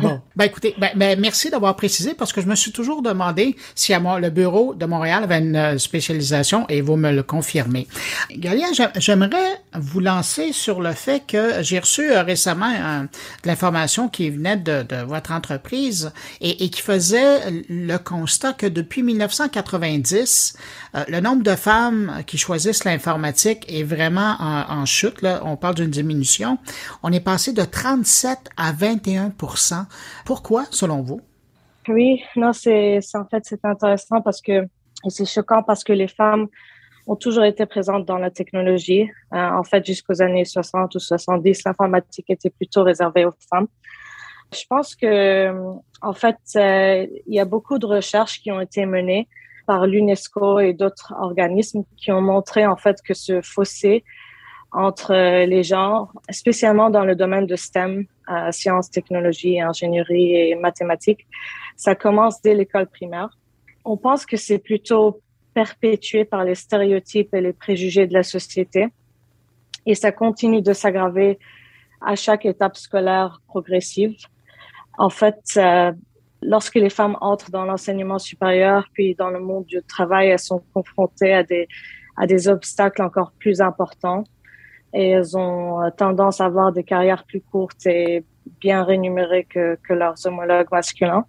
bon, ben écoutez, ben, ben, merci d'avoir précisé parce que je me suis toujours demandé si à moi, le bureau de Montréal avait une euh, spécialisation et vous me le confirmez. Galia, j'aimerais vous lancer sur le fait que j'ai reçu euh, récemment de l'information qui venait de, de votre entreprise et, et, qui faisait le constat que depuis 1990, euh, le de femmes qui choisissent l'informatique est vraiment en, chute. On parle d'une diminution. On est passé de 37 à 21 Pourquoi, selon vous? Oui, non, c'est en fait c'est intéressant parce que c'est choquant parce que les femmes ont toujours été présentes dans la technologie. Euh, en fait, jusqu'aux années 60 ou 70, l'informatique était plutôt réservée aux femmes. Je pense que, en fait, euh, il y a beaucoup de recherches qui ont été menées par l'UNESCO et d'autres organismes qui ont montré en fait que ce fossé entre les genres, spécialement dans le domaine de STEM, euh, sciences, technologies, ingénierie et mathématiques. Ça commence dès l'école primaire. On pense que c'est plutôt perpétué par les stéréotypes et les préjugés de la société. Et ça continue de s'aggraver à chaque étape scolaire progressive. En fait, euh, lorsque les femmes entrent dans l'enseignement supérieur, puis dans le monde du travail, elles sont confrontées à des, à des obstacles encore plus importants et elles ont euh, tendance à avoir des carrières plus courtes et bien rémunérées que, que leurs homologues masculins.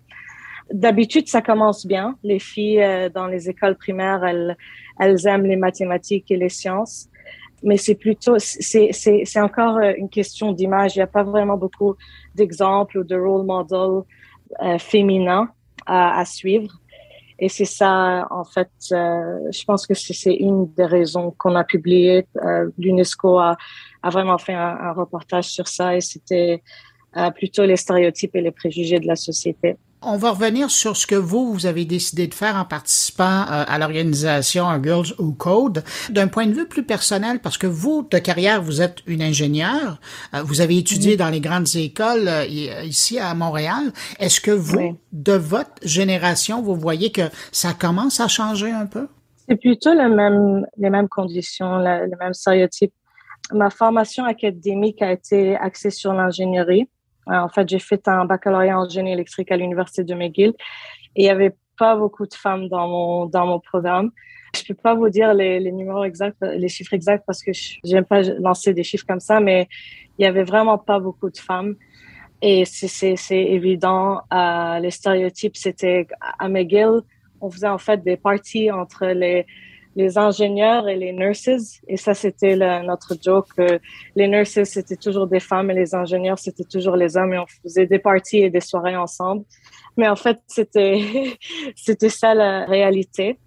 D'habitude, ça commence bien. Les filles euh, dans les écoles primaires, elles, elles aiment les mathématiques et les sciences, mais c'est plutôt, c'est, encore euh, une question d'image. Il n'y a pas vraiment beaucoup d'exemples ou de role models euh, féminins à, suivre. Et c'est ça, en fait, euh, je pense que c'est une des raisons qu'on a publié. Euh, L'UNESCO a, a, vraiment fait un, reportage sur ça et c'était plutôt les stéréotypes et les préjugés de la société. On va revenir sur ce que vous, vous avez décidé de faire en participant euh, à l'organisation Girls Who Code. D'un point de vue plus personnel, parce que vous, de carrière, vous êtes une ingénieure, euh, vous avez étudié dans les grandes écoles euh, ici à Montréal. Est-ce que vous, de votre génération, vous voyez que ça commence à changer un peu? C'est plutôt les mêmes, les mêmes conditions, les mêmes stéréotypes. Ma formation académique a été axée sur l'ingénierie. Euh, en fait, j'ai fait un baccalauréat en génie électrique à l'université de McGill et il y avait pas beaucoup de femmes dans mon dans mon programme. Je peux pas vous dire les, numéros exacts, les chiffres exacts parce que j'aime pas lancer des chiffres comme ça, mais il y avait vraiment pas beaucoup de femmes. Et c'est évident, euh, les stéréotypes, c'était à McGill, on faisait en fait des parties entre les les ingénieurs et les nurses. Et ça, c'était notre joke. les nurses, c'était toujours des femmes et les ingénieurs, c'était toujours les hommes et on faisait des parties et des soirées ensemble. Mais en fait, c'était, c'était ça la réalité.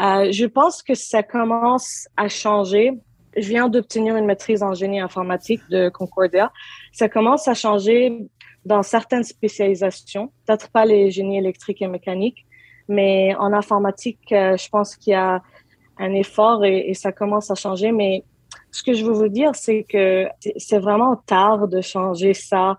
Euh, je pense que ça commence à changer. Je viens d'obtenir une maîtrise en génie informatique de Concordia. Ça commence à changer dans certaines spécialisations, peut-être pas les génies électriques et mécaniques, mais en informatique, euh, je pense qu'il y a un effort et, et, ça commence à changer. Mais ce que je veux vous dire, c'est que c'est vraiment tard de changer ça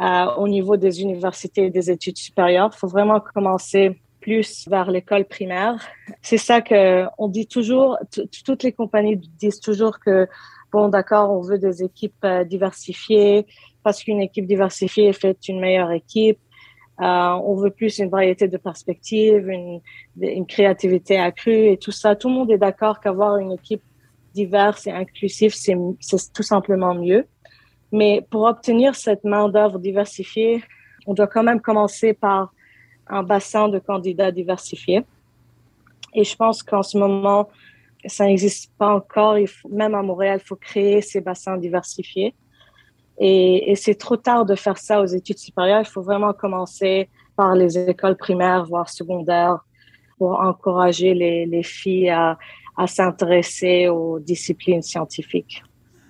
euh, au niveau des universités et des études supérieures. Il faut vraiment commencer plus vers l'école primaire. C'est ça que on dit toujours. Toutes les compagnies disent toujours que bon, d'accord, on veut des équipes euh, diversifiées parce qu'une équipe diversifiée fait une meilleure équipe. Euh, on veut plus une variété de perspectives, une, une, créativité accrue et tout ça. Tout le monde est d'accord qu'avoir une équipe diverse et inclusive, c'est tout simplement mieux. Mais pour obtenir cette main-d'œuvre diversifiée, on doit quand même commencer par un bassin de candidats diversifiés. Et je pense qu'en ce moment, ça n'existe pas encore. Il faut, même à Montréal, il faut créer ces bassins diversifiés. Et, et c'est trop tard de faire ça aux études supérieures. Il faut vraiment commencer par les écoles primaires, voire secondaires, pour encourager les, les filles à, à s'intéresser aux disciplines scientifiques.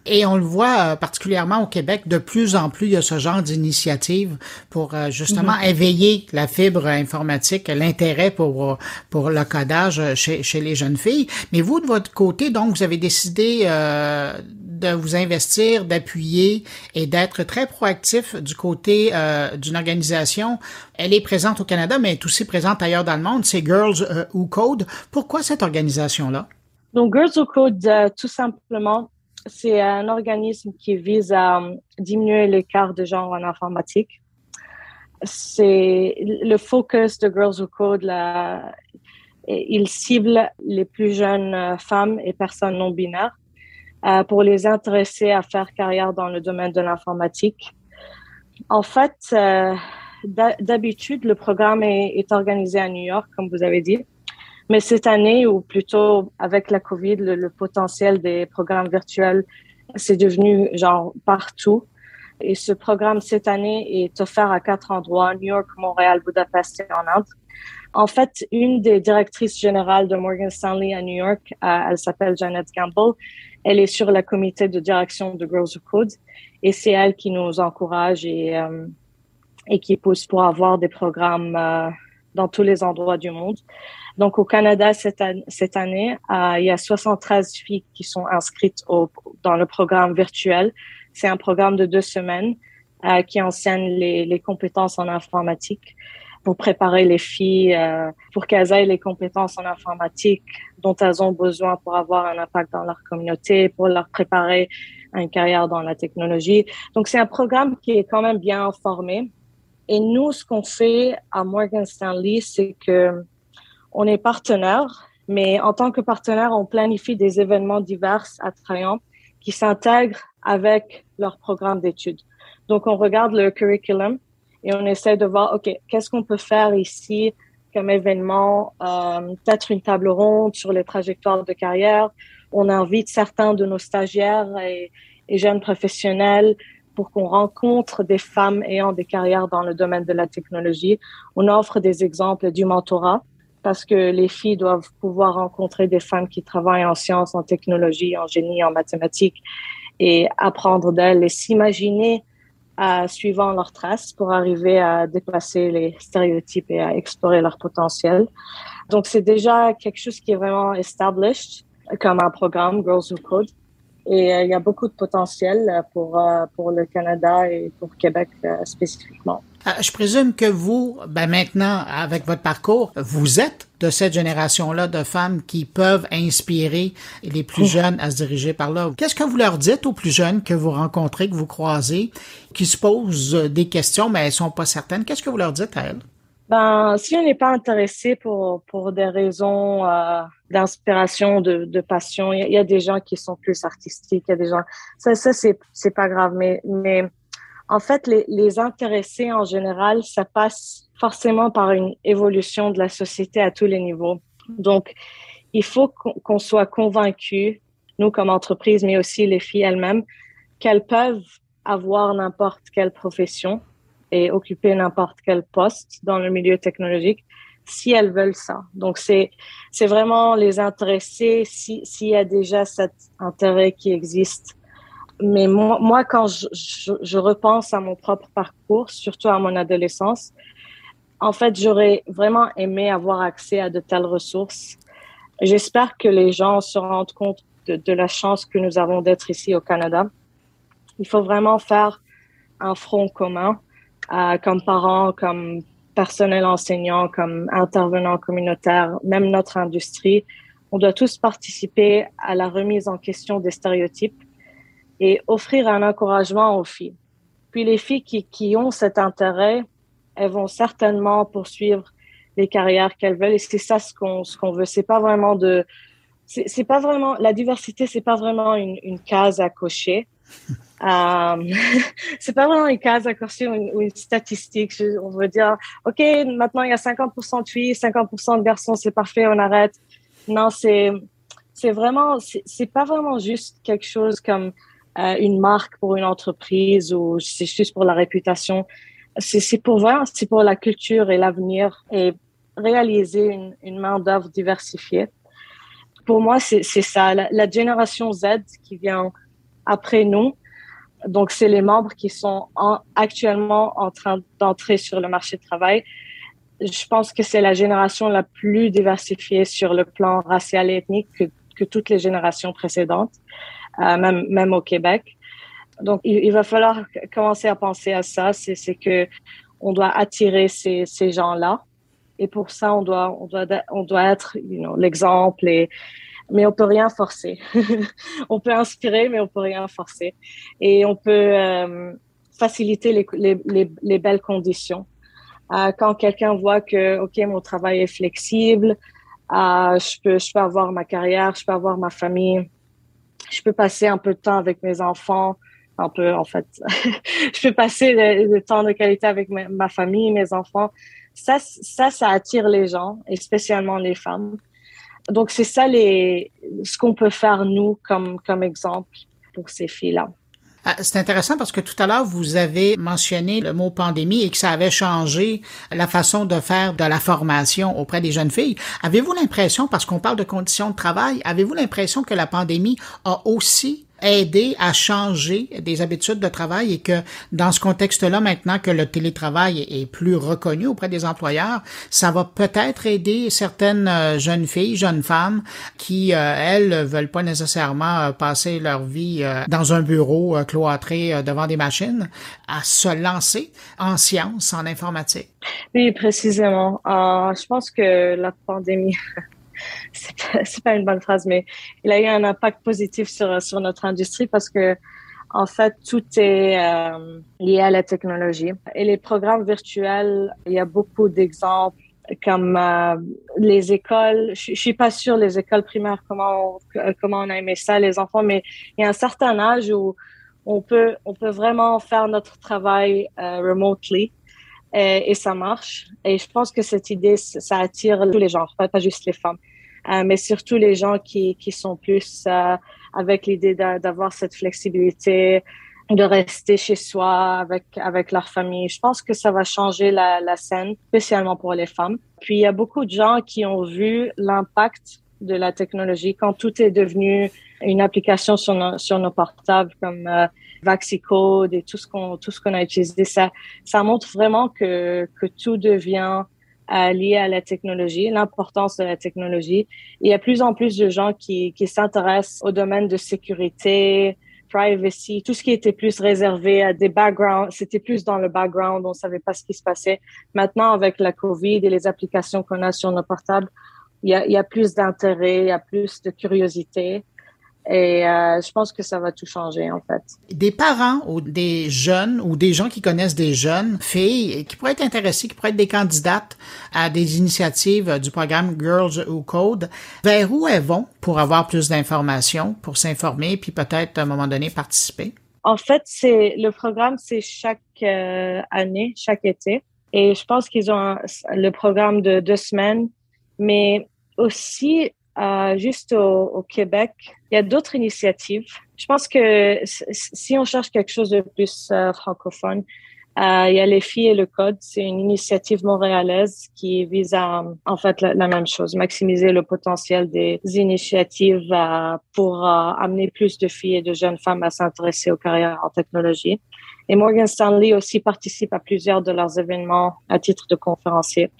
Et on le voit euh, particulièrement au Québec, de plus en plus, il y a ce genre d'initiative pour euh, justement mm-hmm. éveiller la fibre informatique, l'intérêt pour, euh, pour le codage chez, chez les jeunes filles. Mais vous, de votre côté, donc, vous avez décidé euh, de vous investir, d'appuyer et d'être très proactif du côté euh, d'une organisation. Elle est présente au Canada, mais est aussi présente ailleurs dans le monde. C'est Girls Who Code. Pourquoi cette organisation-là? Donc, Girls Who Code, tout simplement, c'est un organisme qui vise à euh, diminuer l'écart de genre en informatique. C'est le focus de Girls Who Code. Il cible les plus jeunes euh, femmes et personnes non binaires euh, pour les intéresser à faire carrière dans le domaine de l'informatique. En fait, euh, d'habitude, le programme est, organisé à New York, comme vous avez dit. Mais cette année, ou plutôt avec la COVID, le, le potentiel des programmes virtuels, c'est devenu genre partout. Et ce programme cette année est offert à quatre endroits, New York, Montréal, Budapest et en Inde. En fait, une des directrices générales de Morgan Stanley à New York, euh, elle s'appelle Janet Gamble. Elle est sur le comité de direction de Girls Who Code et c'est elle qui nous encourage et, euh, et qui pousse pour avoir des programmes euh, dans tous les endroits du monde. Donc, au Canada, cette, an cette année, euh, il y a 73 filles qui sont inscrites dans le programme virtuel. C'est un programme de deux semaines euh, qui enseigne les, les, compétences en informatique pour préparer les filles euh, pour qu'elles aient les compétences en informatique dont elles ont besoin pour avoir un impact dans leur communauté, pour leur préparer une carrière dans la technologie. Donc, c'est un programme qui est quand même bien formé. Et nous, ce qu'on fait à Morgan Stanley, c'est que on est partenaire, mais en tant que partenaire, on planifie des événements divers attrayants qui s'intègrent avec leur programme d'études. Donc, on regarde le curriculum et on essaie de voir, OK, qu'est-ce qu'on peut faire ici comme événement, euh, peut-être une table ronde sur les trajectoires de carrière. On invite certains de nos stagiaires et, et jeunes professionnels pour qu'on rencontre des femmes ayant des carrières dans le domaine de la technologie. On offre des exemples du mentorat parce que les filles doivent pouvoir rencontrer des femmes qui travaillent en sciences, en technologie, en génie, en mathématiques et apprendre d'elles et s'imaginer euh, suivant leurs traces pour arriver à dépasser les stéréotypes et à explorer leur potentiel. Donc, c'est déjà quelque chose qui est vraiment established comme un programme, Girls Who Code. Et euh, il y a beaucoup de potentiel euh, pour, pour le Canada et pour Québec spécifiquement. Je présume que vous, ben maintenant, avec votre parcours, vous êtes de cette génération-là de femmes qui peuvent inspirer les plus oh. jeunes à se diriger par là. Qu'est-ce que vous leur dites aux plus jeunes que vous rencontrez, que vous croisez, qui se posent des questions, mais elles sont pas certaines? Qu'est-ce que vous leur dites à elles? Ben, si on n'est pas intéressé pour, pour des raisons euh, d'inspiration, de, de passion, il y, a des gens qui sont plus artistiques, il y a des gens... Ça, ça c'est, c'est pas grave, mais, mais en fait, les, les intéressés en général, ça passe forcément par une évolution de la société à tous les niveaux. Donc, il faut qu'on soit convaincu, nous comme entreprise, mais aussi les filles elles-mêmes, qu'elles peuvent avoir n'importe quelle profession, et occuper n'importe quel poste dans le milieu technologique si elles veulent ça. Donc, c'est, c'est vraiment les intéresser s'il y a déjà cet intérêt qui existe. Mais moi, moi quand je, je, je, repense à mon propre parcours, surtout à mon adolescence, en fait, j'aurais vraiment aimé avoir accès à de telles ressources. J'espère que les gens se rendent compte de, de la chance que nous avons d'être ici au Canada. Il faut vraiment faire un front commun comme parents, comme personnel enseignant, comme intervenants communautaires, même notre industrie. On doit tous participer à la remise en question des stéréotypes et offrir un encouragement aux filles. Puis les filles qui, qui ont cet intérêt, elles vont certainement poursuivre les carrières qu'elles veulent et c'est ça ce qu'on ce qu'on veut. C'est pas vraiment de c'est pas vraiment la diversité, c'est pas vraiment une, une case à cocher. Euh, c'est pas vraiment une case à cocher ou une, statistique. on veut dire, OK, maintenant il y a 50% de filles, 50% de garçons, c'est parfait, on arrête. Non, c'est, c'est vraiment, c'est pas vraiment juste quelque chose comme euh, une marque pour une entreprise ou c'est juste pour la réputation. C'est, pour voir, c'est pour la culture et l'avenir et réaliser une, une main d'œuvre diversifiée. Pour moi, c'est, ça. La, génération Z qui vient après nous, donc, c'est les membres qui sont actuellement en train d'entrer sur le marché du travail. Je pense que c'est la génération la plus diversifiée sur le plan racial et ethnique que, que toutes les générations précédentes, même, même au Québec. Donc, il, va falloir commencer à penser à ça. C'est que on doit attirer ces, ces gens-là. Et pour ça, on doit, on doit, on doit être you know, l'exemple et, mais on peut rien forcer. on peut inspirer, mais on peut rien forcer. Et on peut euh, faciliter les, les, les, les, belles conditions. Euh, quand quelqu'un voit que, OK, mon travail est flexible, euh, je, peux, je peux avoir ma carrière, je peux avoir ma famille, je peux passer un peu de temps avec mes enfants, un peu en fait, je peux passer le, temps de qualité avec ma, ma famille, mes enfants. Ça, ça, ça attire les gens, et spécialement les femmes donc, c'est ça les, ce qu'on peut faire, nous, comme, comme exemple pour ces filles-là. Ah, c'est intéressant parce que tout à l'heure, vous avez mentionné le mot pandémie et que ça avait changé la façon de faire de la formation auprès des jeunes filles. Avez-vous l'impression, parce qu'on parle de conditions de travail, avez-vous l'impression que la pandémie a aussi aider à changer des habitudes de travail et que dans ce contexte-là, maintenant que le télétravail est plus reconnu auprès des employeurs, ça va peut-être aider certaines euh, jeunes filles, jeunes femmes qui, euh, elles, veulent pas nécessairement euh, passer leur vie dans un bureau cloîtré devant des machines, à se lancer en sciences, en informatique. Oui, précisément. je pense que la pandémie c'est pas, pas une bonne phrase, mais il a eu un impact positif sur, sur notre industrie parce que en fait, tout est euh, lié à la technologie. Et les programmes virtuels, il y a beaucoup d'exemples comme euh, les écoles. Je, je suis pas sûre les écoles primaires comment on, comment on a aimé ça les enfants, mais il y a un certain âge où on peut on peut vraiment faire notre travail euh, remotely et, et, ça marche. Et je pense que cette idée ça attire tous les genres, pas, pas juste les femmes. Euh, mais surtout les gens qui, qui sont plus euh, avec l'idée d'avoir cette flexibilité, de rester chez soi avec avec leur famille. Je pense que ça va changer la, la scène, spécialement pour les femmes. Puis il y a beaucoup de gens qui ont vu l'impact de la technologie quand tout est devenu une application sur nos, sur nos portables comme euh, Vaxicode et tout ce qu'on tout ce qu'on a utilisé. Ça ça montre vraiment que que tout devient euh, lié à la technologie, l'importance de la technologie. il y a plus en plus de gens qui qui s'intéressent au domaine de sécurité, privacy, tout ce qui était plus réservé à des backgrounds, c'était plus dans le background, on savait pas ce qui se passait. Maintenant, avec la COVID et les applications qu'on a sur nos portables, il y a, il y a plus d'intérêt, il y a plus de curiosité. Et euh, je pense que ça va tout changer, en fait. Des parents ou des jeunes ou des gens qui connaissent des jeunes filles qui pourraient être intéressés, qui pourraient être des candidates à des initiatives du programme Girls Who Code, vers où elles vont pour avoir plus d'informations, pour s'informer, puis peut-être à un moment donné participer? En fait, c'est le programme, c'est chaque euh, année, chaque été. Et je pense qu'ils ont le programme de deux semaines, mais aussi euh, juste au, Québec. Il y a d'autres initiatives. Je pense que si on cherche quelque chose de plus euh, francophone, euh, il y a les filles et le code. C'est une initiative montréalaise qui vise à, en fait, la, même chose, maximiser le potentiel des initiatives pour amener plus de filles et de jeunes femmes à s'intéresser aux carrières en technologie. Et Morgan Stanley aussi participe à plusieurs de leurs événements à titre de conférencier.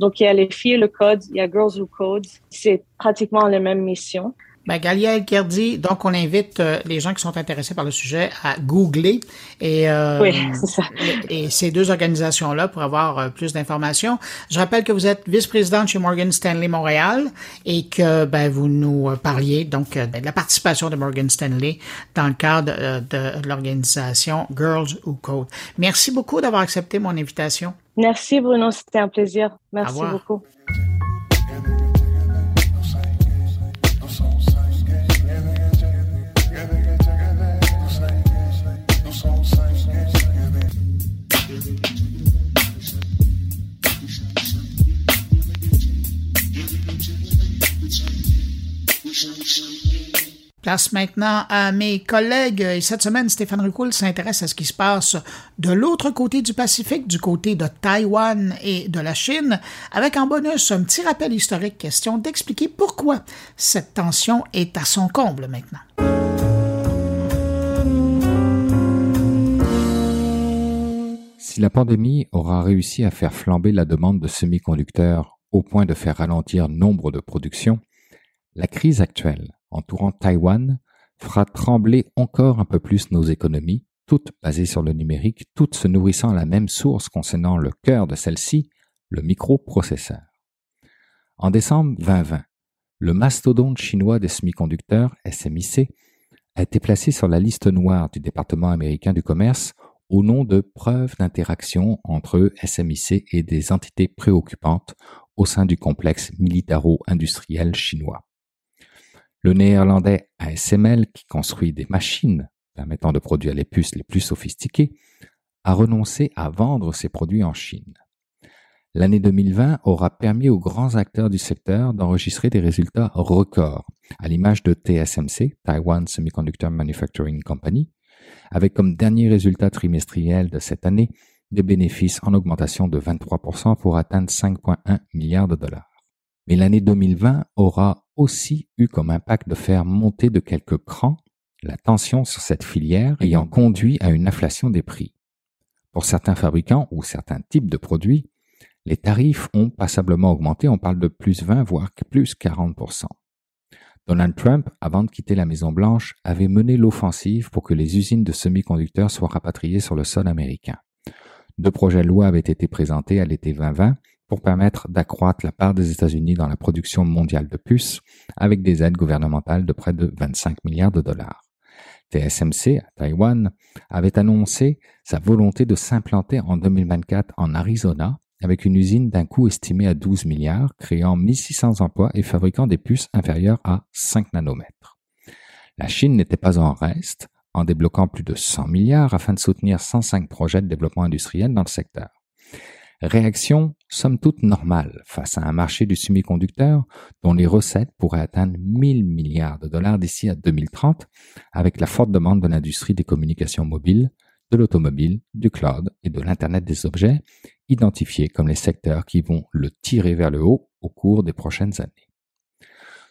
Donc, il y a les filles le code, il y a Girls Who Code. C'est pratiquement les mêmes missions. Ben, Galia Kerdi, donc on invite euh, les gens qui sont intéressés par le sujet à googler et, euh, oui, ça. et, ces deux organisations-là pour avoir euh, plus d'informations. Je rappelle que vous êtes vice-présidente chez Morgan Stanley Montréal et que ben, vous nous parliez donc de la participation de Morgan Stanley dans le cadre de l'organisation Girls Who Code. Merci beaucoup d'avoir accepté mon invitation. Merci Bruno, c'était un plaisir. Merci beaucoup. Place maintenant à mes collègues. Et cette semaine, Stéphane Ricoul s'intéresse à ce qui se passe de l'autre côté du Pacifique, du côté de Taïwan et de la Chine, avec en bonus un petit rappel historique, question d'expliquer pourquoi cette tension est à son comble maintenant. Si la pandémie aura réussi à faire flamber la demande de semi-conducteurs au point de faire ralentir nombre de productions, la crise actuelle entourant Taïwan fera trembler encore un peu plus nos économies, toutes basées sur le numérique, toutes se nourrissant à la même source concernant le cœur de celle-ci, le microprocesseur. En décembre 2020, le mastodonte chinois des semi-conducteurs, SMIC, a été placé sur la liste noire du département américain du commerce au nom de preuves d'interaction entre SMIC et des entités préoccupantes au sein du complexe militaro-industriel chinois. Le néerlandais ASML, qui construit des machines permettant de produire les puces les plus sophistiquées, a renoncé à vendre ses produits en Chine. L'année 2020 aura permis aux grands acteurs du secteur d'enregistrer des résultats records, à l'image de TSMC, Taiwan Semiconductor Manufacturing Company, avec comme dernier résultat trimestriel de cette année des bénéfices en augmentation de 23% pour atteindre 5,1 milliards de dollars. Mais l'année 2020 aura aussi eu comme impact de faire monter de quelques crans la tension sur cette filière ayant conduit à une inflation des prix. Pour certains fabricants ou certains types de produits, les tarifs ont passablement augmenté, on parle de plus 20 voire plus 40%. Donald Trump, avant de quitter la Maison Blanche, avait mené l'offensive pour que les usines de semi-conducteurs soient rapatriées sur le sol américain. Deux projets de loi avaient été présentés à l'été 2020 pour permettre d'accroître la part des États-Unis dans la production mondiale de puces avec des aides gouvernementales de près de 25 milliards de dollars. TSMC à Taïwan avait annoncé sa volonté de s'implanter en 2024 en Arizona avec une usine d'un coût estimé à 12 milliards, créant 1600 emplois et fabriquant des puces inférieures à 5 nanomètres. La Chine n'était pas en reste, en débloquant plus de 100 milliards afin de soutenir 105 projets de développement industriel dans le secteur. Réaction somme toute normale face à un marché du semi-conducteur dont les recettes pourraient atteindre 1000 milliards de dollars d'ici à 2030 avec la forte demande de l'industrie des communications mobiles, de l'automobile, du cloud et de l'Internet des objets, identifiés comme les secteurs qui vont le tirer vers le haut au cours des prochaines années.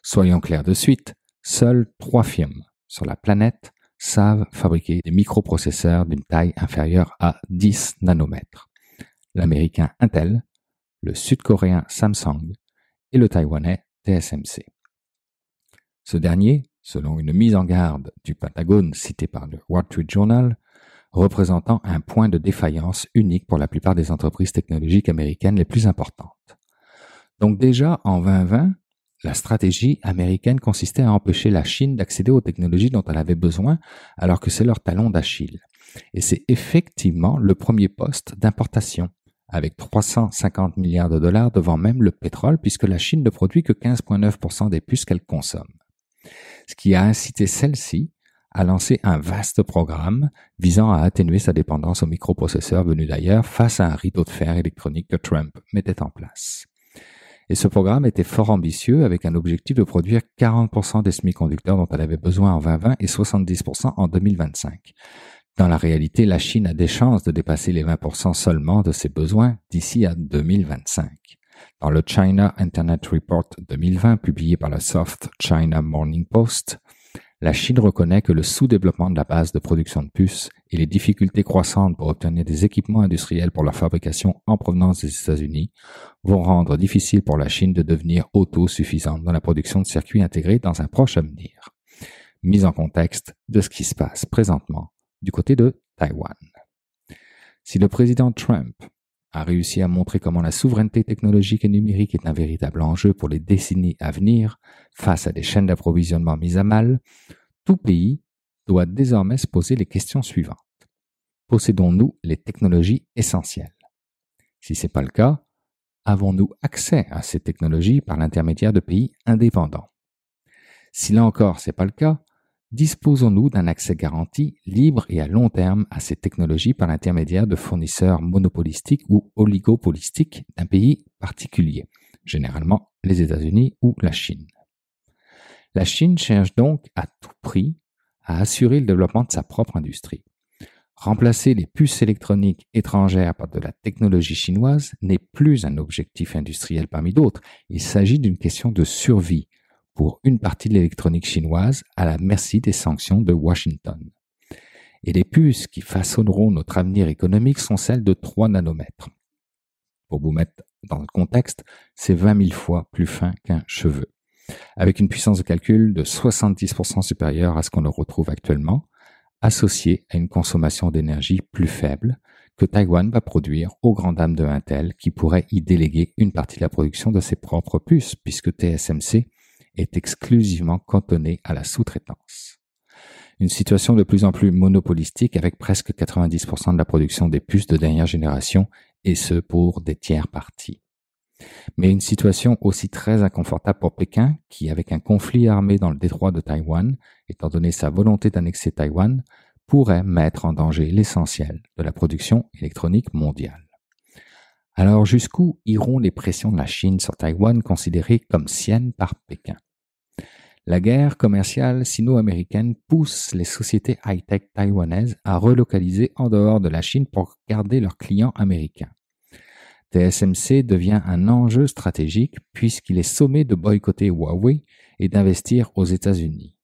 Soyons clairs de suite, seules trois firmes sur la planète savent fabriquer des microprocesseurs d'une taille inférieure à 10 nanomètres. L'américain Intel, le sud-coréen Samsung et le taïwanais TSMC. Ce dernier, selon une mise en garde du Pentagone citée par le Wall Street Journal, représentant un point de défaillance unique pour la plupart des entreprises technologiques américaines les plus importantes. Donc déjà en 2020, la stratégie américaine consistait à empêcher la Chine d'accéder aux technologies dont elle avait besoin alors que c'est leur talon d'Achille. Et c'est effectivement le premier poste d'importation, avec 350 milliards de dollars devant même le pétrole, puisque la Chine ne produit que 15,9% des puces qu'elle consomme. Ce qui a incité celle-ci a lancé un vaste programme visant à atténuer sa dépendance aux microprocesseurs venus d'ailleurs face à un rideau de fer électronique que Trump mettait en place. Et ce programme était fort ambitieux avec un objectif de produire 40% des semi-conducteurs dont elle avait besoin en 2020 et 70% en 2025. Dans la réalité, la Chine a des chances de dépasser les 20% seulement de ses besoins d'ici à 2025. Dans le China Internet Report 2020 publié par la Soft China Morning Post, la Chine reconnaît que le sous-développement de la base de production de puces et les difficultés croissantes pour obtenir des équipements industriels pour leur fabrication en provenance des États-Unis vont rendre difficile pour la Chine de devenir autosuffisante dans la production de circuits intégrés dans un proche avenir. Mise en contexte de ce qui se passe présentement du côté de Taïwan. Si le président Trump a réussi à montrer comment la souveraineté technologique et numérique est un véritable enjeu pour les décennies à venir face à des chaînes d'approvisionnement mises à mal, tout pays doit désormais se poser les questions suivantes. Possédons-nous les technologies essentielles? Si ce n'est pas le cas, avons-nous accès à ces technologies par l'intermédiaire de pays indépendants? Si là encore ce n'est pas le cas, disposons-nous d'un accès garanti, libre et à long terme à ces technologies par l'intermédiaire de fournisseurs monopolistiques ou oligopolistiques d'un pays particulier, généralement les États-Unis ou la Chine. La Chine cherche donc à tout prix à assurer le développement de sa propre industrie. Remplacer les puces électroniques étrangères par de la technologie chinoise n'est plus un objectif industriel parmi d'autres, il s'agit d'une question de survie pour une partie de l'électronique chinoise à la merci des sanctions de Washington. Et les puces qui façonneront notre avenir économique sont celles de 3 nanomètres. Pour vous mettre dans le contexte, c'est 20 000 fois plus fin qu'un cheveu, avec une puissance de calcul de 70% supérieure à ce qu'on retrouve actuellement, associée à une consommation d'énergie plus faible que Taïwan va produire aux grandes dames de Intel qui pourrait y déléguer une partie de la production de ses propres puces, puisque TSMC est exclusivement cantonné à la sous-traitance. Une situation de plus en plus monopolistique avec presque 90% de la production des puces de dernière génération et ce pour des tiers parties. Mais une situation aussi très inconfortable pour Pékin qui, avec un conflit armé dans le détroit de Taïwan, étant donné sa volonté d'annexer Taïwan, pourrait mettre en danger l'essentiel de la production électronique mondiale. Alors jusqu'où iront les pressions de la Chine sur Taïwan considérées comme siennes par Pékin? La guerre commerciale sino-américaine pousse les sociétés high-tech taïwanaises à relocaliser en dehors de la Chine pour garder leurs clients américains. TSMC devient un enjeu stratégique puisqu'il est sommé de boycotter Huawei et d'investir aux États-Unis.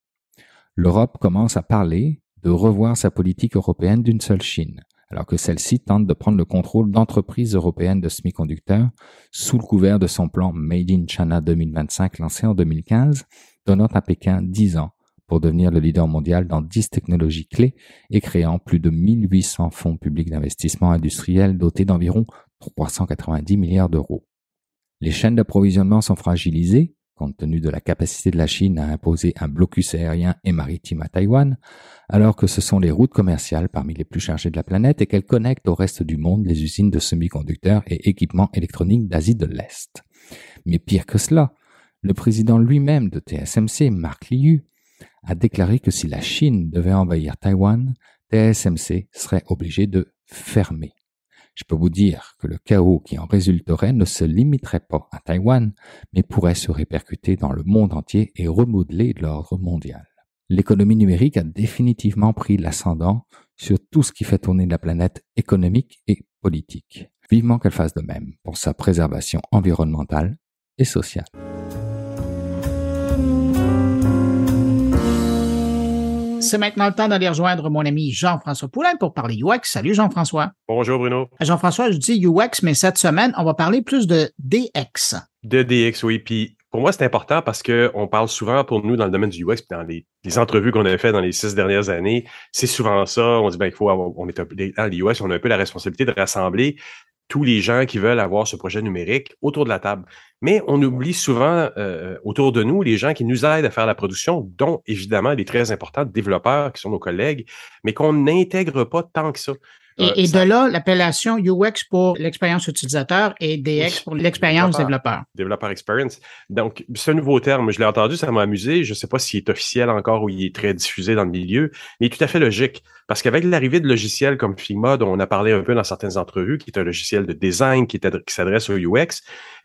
L'Europe commence à parler de revoir sa politique européenne d'une seule Chine alors que celle-ci tente de prendre le contrôle d'entreprises européennes de semi-conducteurs sous le couvert de son plan Made in China 2025 lancé en 2015, donnant à Pékin 10 ans pour devenir le leader mondial dans 10 technologies clés et créant plus de 1800 fonds publics d'investissement industriel dotés d'environ 390 milliards d'euros. Les chaînes d'approvisionnement sont fragilisées compte tenu de la capacité de la Chine à imposer un blocus aérien et maritime à Taïwan, alors que ce sont les routes commerciales parmi les plus chargées de la planète et qu'elles connectent au reste du monde les usines de semi-conducteurs et équipements électroniques d'Asie de l'Est. Mais pire que cela, le président lui-même de TSMC, Mark Liu, a déclaré que si la Chine devait envahir Taïwan, TSMC serait obligé de fermer. Je peux vous dire que le chaos qui en résulterait ne se limiterait pas à Taïwan, mais pourrait se répercuter dans le monde entier et remodeler l'ordre mondial. L'économie numérique a définitivement pris l'ascendant sur tout ce qui fait tourner la planète économique et politique. Vivement qu'elle fasse de même pour sa préservation environnementale et sociale. C'est maintenant le temps d'aller rejoindre mon ami Jean-François Poulain pour parler UX. Salut Jean-François. Bonjour Bruno. Jean-François, je dis UX, mais cette semaine, on va parler plus de DX. De DX, oui. Puis pour moi, c'est important parce qu'on parle souvent pour nous dans le domaine du UX, dans les, entrevues qu'on avait faites dans les six dernières années, c'est souvent ça. On dit, ben, il faut avoir, on est dans l'UX, on a un peu la responsabilité de rassembler tous les gens qui veulent avoir ce projet numérique autour de la table. Mais on oublie souvent euh, autour de nous les gens qui nous aident à faire la production, dont évidemment les très importants développeurs qui sont nos collègues, mais qu'on n'intègre pas tant que ça. Et, euh, de là, l'appellation UX pour l'expérience utilisateur et DX pour l'expérience développeur. Développeur experience. Donc, ce nouveau terme, je l'ai entendu, ça m'a amusé. Je ne sais pas s'il est officiel encore ou il est très diffusé dans le milieu, mais il est tout à fait logique. Parce qu'avec l'arrivée de logiciels comme Figma, dont on a parlé un peu dans certaines entrevues, qui est un logiciel de design qui, qui s'adresse au UX,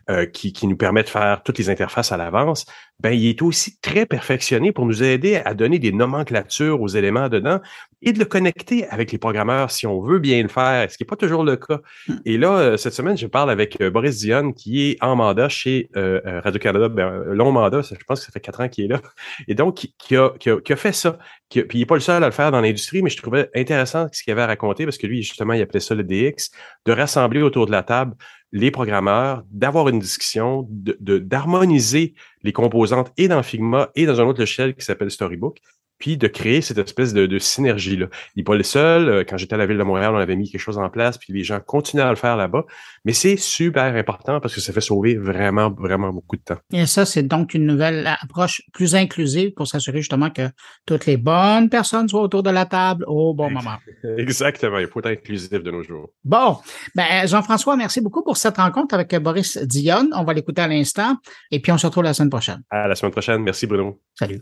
euh, qui, qui, nous permet de faire toutes les interfaces à l'avance, ben il est aussi très perfectionné pour nous aider à donner des nomenclatures aux éléments dedans et de le connecter avec les programmeurs si on veut bien le faire, ce qui n'est pas toujours le cas. Hmm. Et là, euh, cette semaine, je parle avec euh, Boris Dionne, qui est en mandat chez Radio-Canada, ben, long mandat, je pense que ça fait quatre ans qu'il est là, et donc qui, a, qui, a, qui a, fait ça. Puis il n'est pas le seul à le faire dans l'industrie, mais je trouvais intéressant ce qu'il avait à raconter, parce que lui, justement, il appelait ça le DX, de rassembler autour de la table les programmeurs, d'avoir une discussion, d'harmoniser les composantes et dans Figma et dans un autre logiciel qui s'appelle Storybook, puis de créer cette espèce de, synergie-là. Il n'est pas le seul. Euh, quand j'étais à la ville de Montréal, on avait mis quelque chose en place, puis les gens continuent à le faire là-bas. Mais c'est super important parce que ça fait sauver vraiment, vraiment beaucoup de temps. Et ça, c'est donc une nouvelle approche plus inclusive pour s'assurer justement que toutes les bonnes personnes soient autour de la table au bon moment. Exactement. Il faut être inclusif de nos jours. Bon. Ben, Jean-François, merci beaucoup pour cette rencontre avec Boris Dionne. On va l'écouter à l'instant. Et puis, on se retrouve la semaine prochaine. À la semaine prochaine. Merci, Bruno. Salut.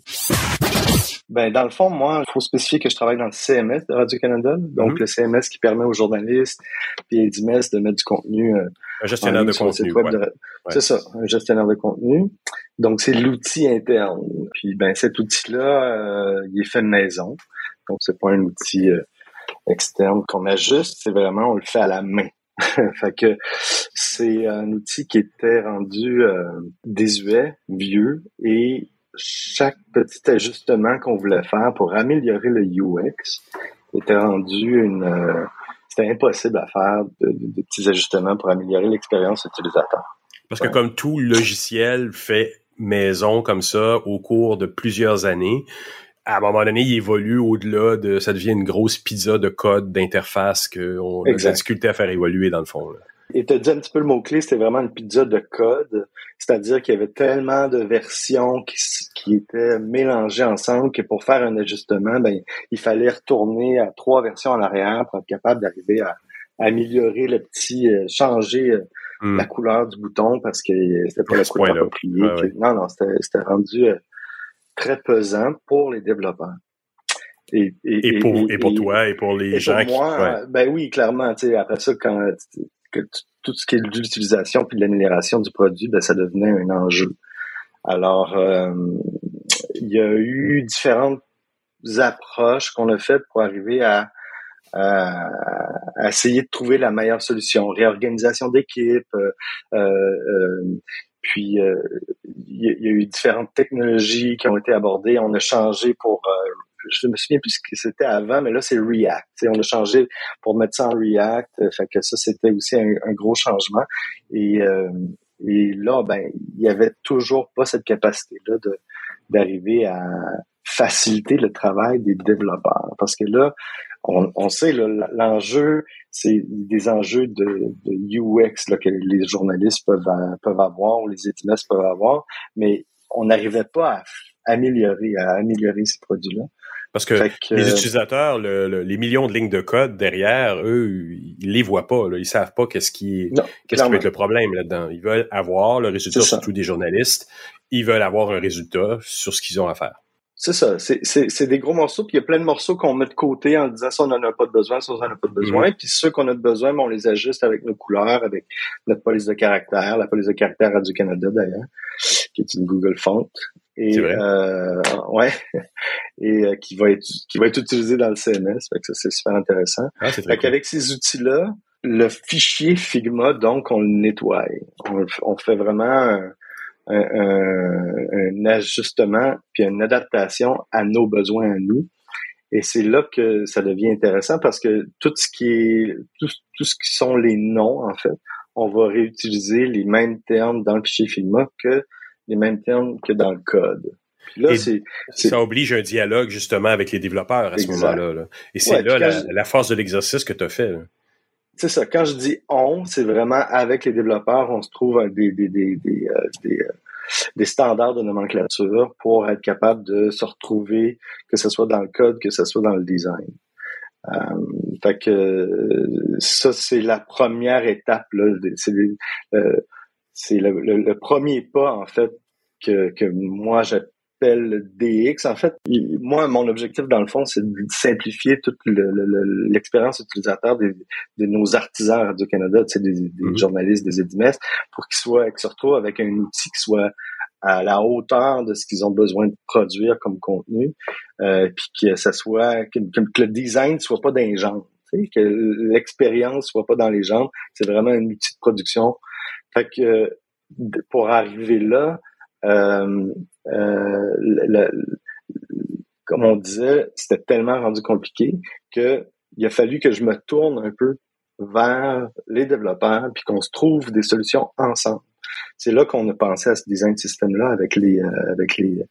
Ben, dans le fond, moi, il faut spécifier que je travaille dans le CMS de Radio-Canada. Donc, mhm. le CMS qui permet aux journalistes et à de mettre du contenu. Euh, un gestionnaire de contenu. C'est ça, un gestionnaire de contenu. Donc, c'est l'outil interne. Puis, ben, cet outil-là, euh, il est fait de maison. Donc, c'est pas un outil euh, externe qu'on ajuste. C'est vraiment, on le fait à la main. fait que c'est un outil qui était rendu désuet, vieux et chaque petit ajustement qu'on voulait faire pour améliorer le UX était rendu une euh, c'était impossible à faire de, petits ajustements pour améliorer l'expérience utilisateur. Parce que comme tout logiciel fait maison comme ça au cours de plusieurs années, à un moment donné, il évolue au-delà de ça devient une grosse pizza de code d'interface qu'on a de la difficulté à faire évoluer dans le fond. Là. Et te dit un petit peu le mot-clé, c'était vraiment une pizza de code. C'est-à-dire qu'il y avait tellement de versions qui, qui, étaient mélangées ensemble que pour faire un ajustement, ben, il fallait retourner à trois versions en arrière pour être capable d'arriver à, améliorer le petit, euh, changer euh, hmm. la couleur du bouton parce que c'était pas la couleur appropriée. Non, non, c'était rendu euh, très pesant pour les développeurs. Et, et, et, pour, et, pour toi et pour les gens pour moi, Ben oui, clairement. Après ça, quand que tout ce qui est de l'utilisation puis de l'amélioration du produit, ben, ça devenait un enjeu. Alors, euh, il y a eu différentes approches qu'on a faites pour arriver à, essayer de trouver la meilleure solution. Réorganisation d'équipe, euh, euh, puis il y, a eu différentes technologies qui ont été abordées. On a changé pour je me souviens plus ce que c'était avant, mais là, c'est React. on a changé pour mettre ça en React. Euh, fait que ça, c'était aussi un, gros changement. Et, euh, et là, ben, il y avait toujours pas cette capacité-là d'arriver à faciliter le travail des développeurs. Parce que là, on, sait, l'enjeu, c'est des enjeux de, UX que les journalistes peuvent, peuvent avoir, ou les étudiants peuvent avoir, mais on n'arrivait pas à améliorer, à améliorer ces produits-là. Parce que, les utilisateurs, les millions de lignes de code derrière, eux, ils les voient pas. Là. Ils savent pas qu'est-ce qui, qu'est-ce qui va être le problème là-dedans. Ils veulent avoir le résultat, surtout des journalistes. Ils veulent avoir un résultat sur ce qu'ils ont à faire. c'est ça. C'est des gros morceaux, puis il y a plein de morceaux qu'on met de côté en disant ça, on n'en a pas de besoin, ça, on n'en a pas de besoin. Mm-hmm. Puis ceux qu'on a de besoin, ben, on les ajuste avec nos couleurs, avec notre police de caractère, la police de caractère Radio-Canada d'ailleurs, qui est une Google Font. Et euh, ouais, et euh, qui va être qui va être utilisé dans le CMS. Fait que ça c'est super intéressant. Ah, fait qu'avec ces outils-là, le fichier Figma, donc on le nettoie. On, on fait vraiment un, un, ajustement puis une adaptation à nos besoins à nous. Et c'est là que ça devient intéressant parce que tout ce qui est tout, tout ce qui sont les noms en fait, on va réutiliser les mêmes termes dans le fichier Figma que les mêmes termes que dans le code. là, c'est, ça oblige un dialogue justement avec les développeurs à ce moment-là. Et c'est là la, force de l'exercice que tu as fait. C'est ça. Quand je dis on, c'est vraiment avec les développeurs, on se trouve des, des, des, des, euh, des, euh, des, standards de nomenclature pour être capable de se retrouver, que ce soit dans le code, que ce soit dans le design. Euh, fait que ça, c'est la première étape. Là. C'est, euh, c'est le, le, premier pas, en fait, que, que moi, j'appelle DX. En fait, moi, mon objectif, dans le fond, c'est de simplifier toute l'expérience utilisateur de nos artisans Radio-Canada, des, des mm-hmm. journalistes, des édimestres, pour qu'ils soient, qu'ils se retrouvent avec un outil qui soit à la hauteur de ce qu'ils ont besoin de produire comme contenu, euh, puis que ça soit que, que, le design soit pas dans les jambes, que l'expérience soit pas dans les jambes, c'est vraiment un outil de production. Fait que pour arriver là, euh, euh, comme on disait, c'était tellement rendu compliqué que il a fallu que je me tourne un peu vers les développeurs puis qu'on se trouve des solutions ensemble. C'est là qu'on a pensé à ce design système-là avec les, euh, avec les,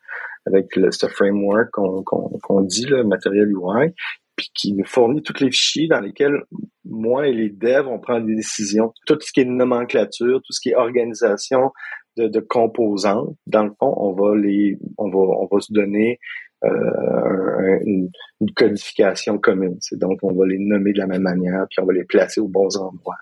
avec le, ce framework qu'on qu'on dit, le matériel UI, puis qui nous fournit tous les fichiers dans lesquels moi et les devs, on prend des décisions. Tout ce qui est nomenclature, tout ce qui est organisation de, de composants, dans le fond, on va les, on va, on va se donner euh, une, une, codification commune. C'est donc on va les nommer de la même manière, puis on va les placer aux bons endroits.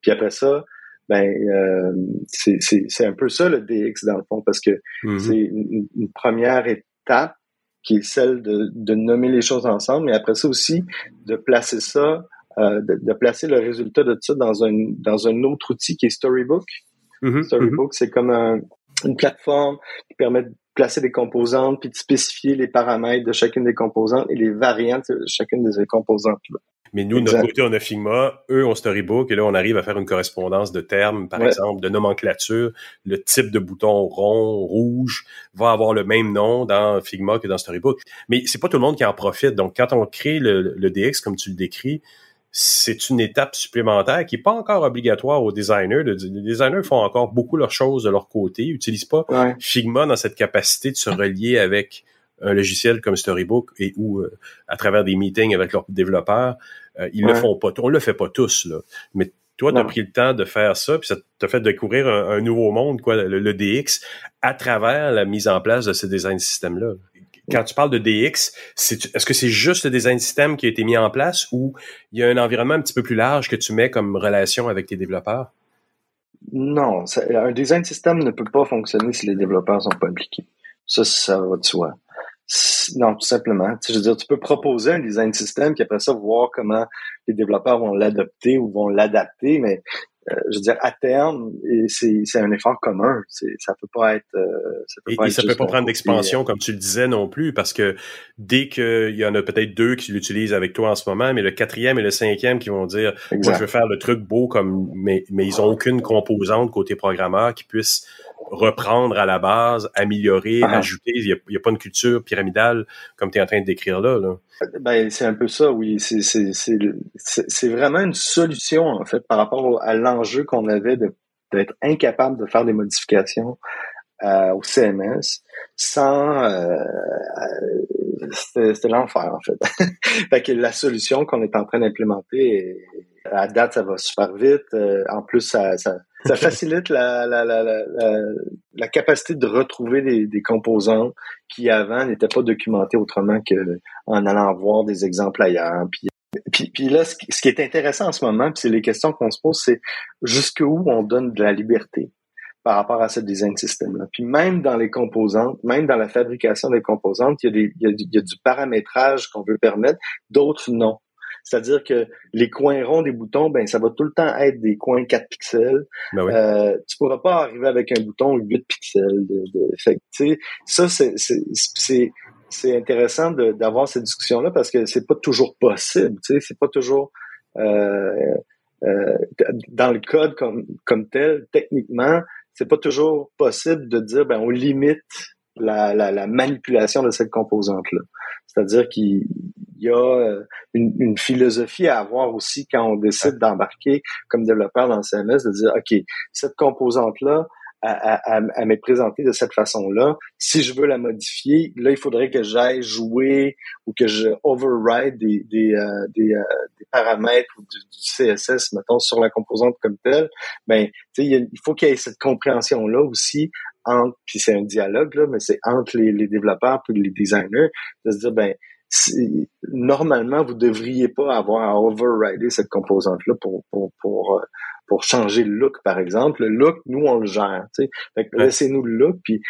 Puis après ça, ben euh, c'est un peu ça le DX dans le fond, parce que mm-hmm. c'est une, première étape qui est celle de, de, nommer les choses ensemble, mais après ça aussi de placer ça, euh, de, de, placer le résultat de ça dans un dans un autre outil qui est Storybook. Mm-hmm. Storybook, mm-hmm. c'est comme un, une plateforme qui permet de placer des composantes puis de spécifier les paramètres de chacune des composantes et les variantes de chacune de ces composantes. -là. Mais nous, de notre côté, on a Figma, eux ont Storybook, et là, on arrive à faire une correspondance de termes, par exemple, de nomenclature. Le type de bouton rond, rouge, va avoir le même nom dans Figma que dans Storybook. Mais c'est pas tout le monde qui en profite. Donc, quand on crée le, DX, comme tu le décris, c'est une étape supplémentaire qui est pas encore obligatoire aux designers. Les designers font encore beaucoup leurs choses de leur côté, ils utilisent pas Figma dans cette capacité de se relier avec un logiciel comme Storybook et ou euh, à travers des meetings avec leurs développeurs, euh, ils le font pas. On le fait pas tous là, mais toi, tu as pris le temps de faire ça, puis ça t'a fait découvrir un, nouveau monde, quoi, le, DX, à travers la mise en place de ce design système-là. Quand tu parles de DX, est-ce que c'est juste le design système qui a été mis en place ou il y a un environnement un petit peu plus large que tu mets comme relation avec tes développeurs? Non, un design système ne peut pas fonctionner si les développeurs sont pas impliqués. Ça, ça va de soi. Non, tout simplement. Tu, je veux dire, tu peux proposer un design système, puis après ça, voir comment les développeurs vont l'adopter ou vont l'adapter, mais euh, je veux dire, à terme, c'est un effort commun. Ça peut pas être. Euh, ça peut et, pas, ça peut pas prendre d'expansion, comme tu le disais non plus, parce que dès qu'il y en a peut-être deux qui l'utilisent avec toi en ce moment, mais le quatrième et le cinquième qui vont dire, moi je veux faire le truc beau comme, mais mais ils ont aucune composante côté programmeur qui puisse reprendre à la base, améliorer, ah. ajouter. Il n'y a, pas une culture pyramidale comme tu es en train de décrire là. Ben, c'est un peu ça, oui. C'est vraiment une solution, en fait, par rapport à l'enjeu qu'on avait d'être incapable de faire des modifications euh, au CMS sans euh, c'était l'enfer en fait. fait que la solution qu'on est en train d'implémenter à date ça va super vite. Euh, en plus ça, ça ça facilite la, la, la, la, capacité de retrouver des, des composants qui avant n'étaient pas documentés autrement qu'en allant voir des exemples ailleurs. Puis, puis, puis là, ce qui, est intéressant en ce moment, puis c'est les questions qu'on se pose, c'est jusqu'où on donne de la liberté. par rapport à ce design system-là. Puis même dans les composantes, même dans la fabrication des composantes, il y a, des, il y a, il y a du paramétrage qu'on veut permettre, d'autres non. C'est-à-dire que les coins ronds des boutons, ben ça va tout le temps être des coins 4 pixels. Ben oui. euh, tu pourras pas arriver avec un bouton 8 pixels. De, de... Fait que, ça, c'est, c'est, c'est intéressant d'avoir cette discussion-là parce que c'est pas toujours possible. Tu sais, c'est pas toujours euh, euh, dans le code comme, comme tel, techniquement, c'est pas toujours possible de dire ben on limite la, la, la manipulation de cette composante-là. C'est-à-dire qu'il y a euh, une, une, philosophie à avoir aussi quand on décide d'embarquer comme développeur dans le CMS, de dire, OK, cette composante-là, à, à, à m'être présentée de cette façon-là. Si je veux la modifier, là, il faudrait que j'aille jouer ou que je override des, des, euh, des, euh, des, paramètres ou du, du, CSS, mettons, sur la composante comme telle. Ben, il, faut qu'il y ait cette compréhension-là aussi entre, puis c'est un dialogue, là, mais c'est entre les, les développeurs et les designers, de se dire, ben, normalement, vous devriez pas avoir à overrider cette composante-là pour, pour, pour, euh, pour changer le look, par exemple. Le look, nous, on le gère. Fait que laissez-nous le look, puis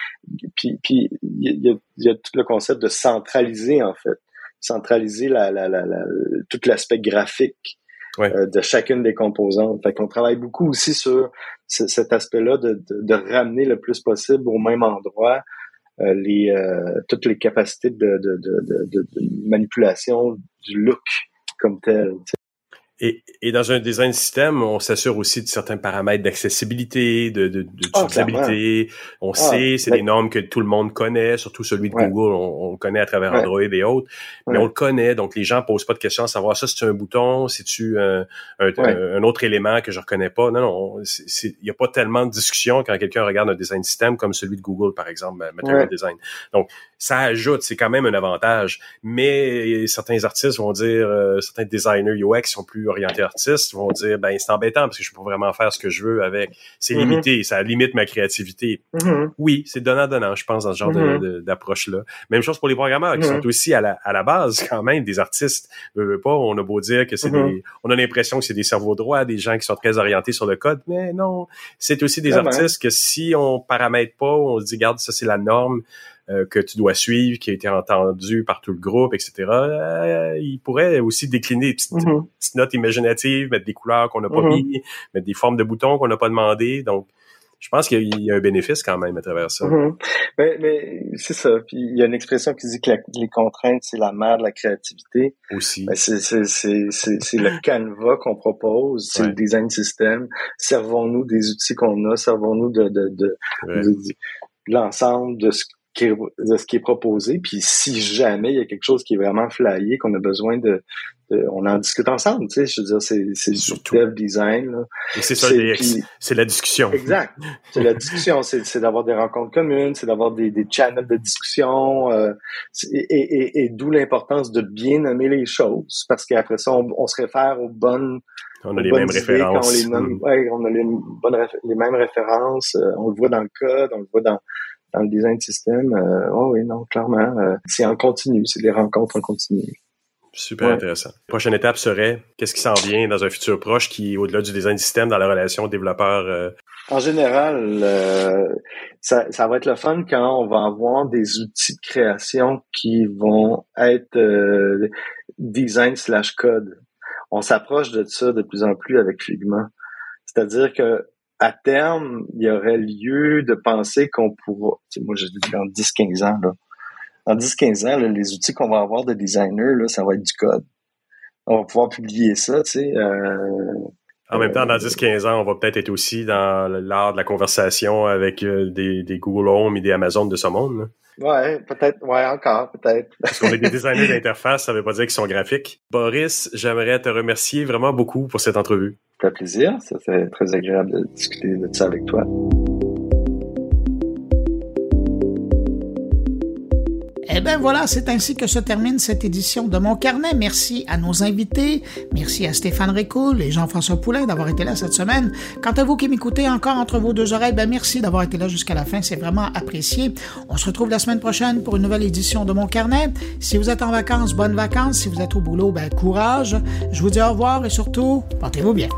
puis puis il y a, y a, tout le concept de centraliser, en fait. Centraliser la, la, la, la tout l'aspect graphique euh, de chacune des composantes. Fait qu'on travaille beaucoup aussi sur cet aspect-là de, de, ramener le plus possible au même endroit euh, les euh, toutes les capacités de, de, de, manipulation du look comme tel. Et, et, dans un design système, on s'assure aussi de certains paramètres d'accessibilité, de, de, de oh, On ah, sait, c'est des normes que tout le monde connaît, surtout celui de Google, on, on, le connaît à travers Android et autres, mais on le connaît, donc les gens posent pas de questions à savoir ça, c'est un bouton, c'est-tu un, un, un, autre élément que je reconnais pas? Non, non, il n'y a pas tellement de discussion quand quelqu'un regarde un design système comme celui de Google, par exemple, Material Design. Donc, ça ajoute, c'est quand même un avantage. Mais certains artistes vont dire, euh, certains designers UX sont plus orientés artistes, vont dire, ben c'est embêtant parce que je peux vraiment faire ce que je veux avec. C'est mm-hmm. limité, ça limite ma créativité. Mm-hmm. Oui, c'est donnant-donnant, je pense, dans ce genre mm-hmm. d'approche-là. Même chose pour les programmeurs qui sont aussi à la, à la base quand même des artistes. Veux, pas, on a beau dire que c'est des, on a l'impression que c'est des cerveaux droits, des gens qui sont très orientés sur le code, mais non, c'est aussi des artistes que si on paramètre pas, on se dit, regarde, ça c'est la norme. Euh, que tu dois suivre, qui a été entendu par tout le groupe, etc. Euh, il pourrait aussi décliner des mm-hmm. petites, notes imaginatives, mettre des couleurs qu'on n'a pas mm-hmm. mis, mettre des formes de boutons qu'on n'a pas demandé. Donc, je pense qu'il y a un bénéfice quand même à travers ça. Mm-hmm. Mais, mais c'est ça. Puis il y a une expression qui dit que les contraintes, c'est la mère de la créativité. Aussi. Ben, c'est le canevas qu'on propose, c'est le design system. Servons-nous des outils qu'on a, servons-nous de, de, de, de l'ensemble de ce de ce qui est proposé. Puis si jamais il y a quelque chose qui est vraiment flyé, qu'on a besoin de, on en discute ensemble, tu sais, je veux dire, c'est, c'est Surtout. dev design. Là. Et c'est ça, c'est la discussion. Exact. C'est la discussion, c'est, c'est d'avoir des rencontres communes, c'est d'avoir des, des channels de discussion, euh, et, et, et, d'où l'importance de bien nommer les choses, parce qu'après ça, on, on se réfère aux bonnes on a les mêmes références. On, les nomme, ouais, on a les, bonnes, les mêmes références. Euh, on le voit dans le code, on le voit dans, dans le design système, euh, oh oui, non, clairement, euh, c'est en continu, c'est des rencontres en continu. Super intéressant. La prochaine étape serait qu'est-ce qui s'en vient dans un futur proche qui, au-delà du design système, dans la relation développeur. Euh... En général, euh, ça, ça, va être le fun quand on va avoir des outils de création qui vont être euh, design slash code. On s'approche de ça de plus en plus avec Figma. C'est-à-dire que à terme, il y aurait lieu de penser qu'on pourra, moi je dis en 10-15 ans, là, en 10-15 ans, les outils qu'on va avoir de designer, là, ça va être du code. On va pouvoir publier ça, tu sais. Euh, en même temps, dans 10-15 ans, on va peut-être être aussi dans l'art de la conversation avec euh, des, des, Google Home et des Amazon de ce monde. Là. Ouais, peut-être, ouais, encore, peut-être. Parce qu'on est des designers d'interface, ça veut pas dire qu'ils sont graphiques. Boris, j'aimerais te remercier vraiment beaucoup pour cette entrevue. Ça fait plaisir, ça fait très agréable de discuter de ça avec toi. Eh bien voilà, c'est ainsi que se termine cette édition de Mon Carnet. Merci à nos invités. Merci à Stéphane Récoul et Jean-François Poulain d'avoir été là cette semaine. Quant à vous qui m'écoutez encore entre vos deux oreilles, ben merci d'avoir été là jusqu'à la fin. C'est vraiment apprécié. On se retrouve la semaine prochaine pour une nouvelle édition de Mon Carnet. Si vous êtes en vacances, bonnes vacances. Si vous êtes au boulot, ben courage. Je vous dis au revoir et surtout, portez-vous bien.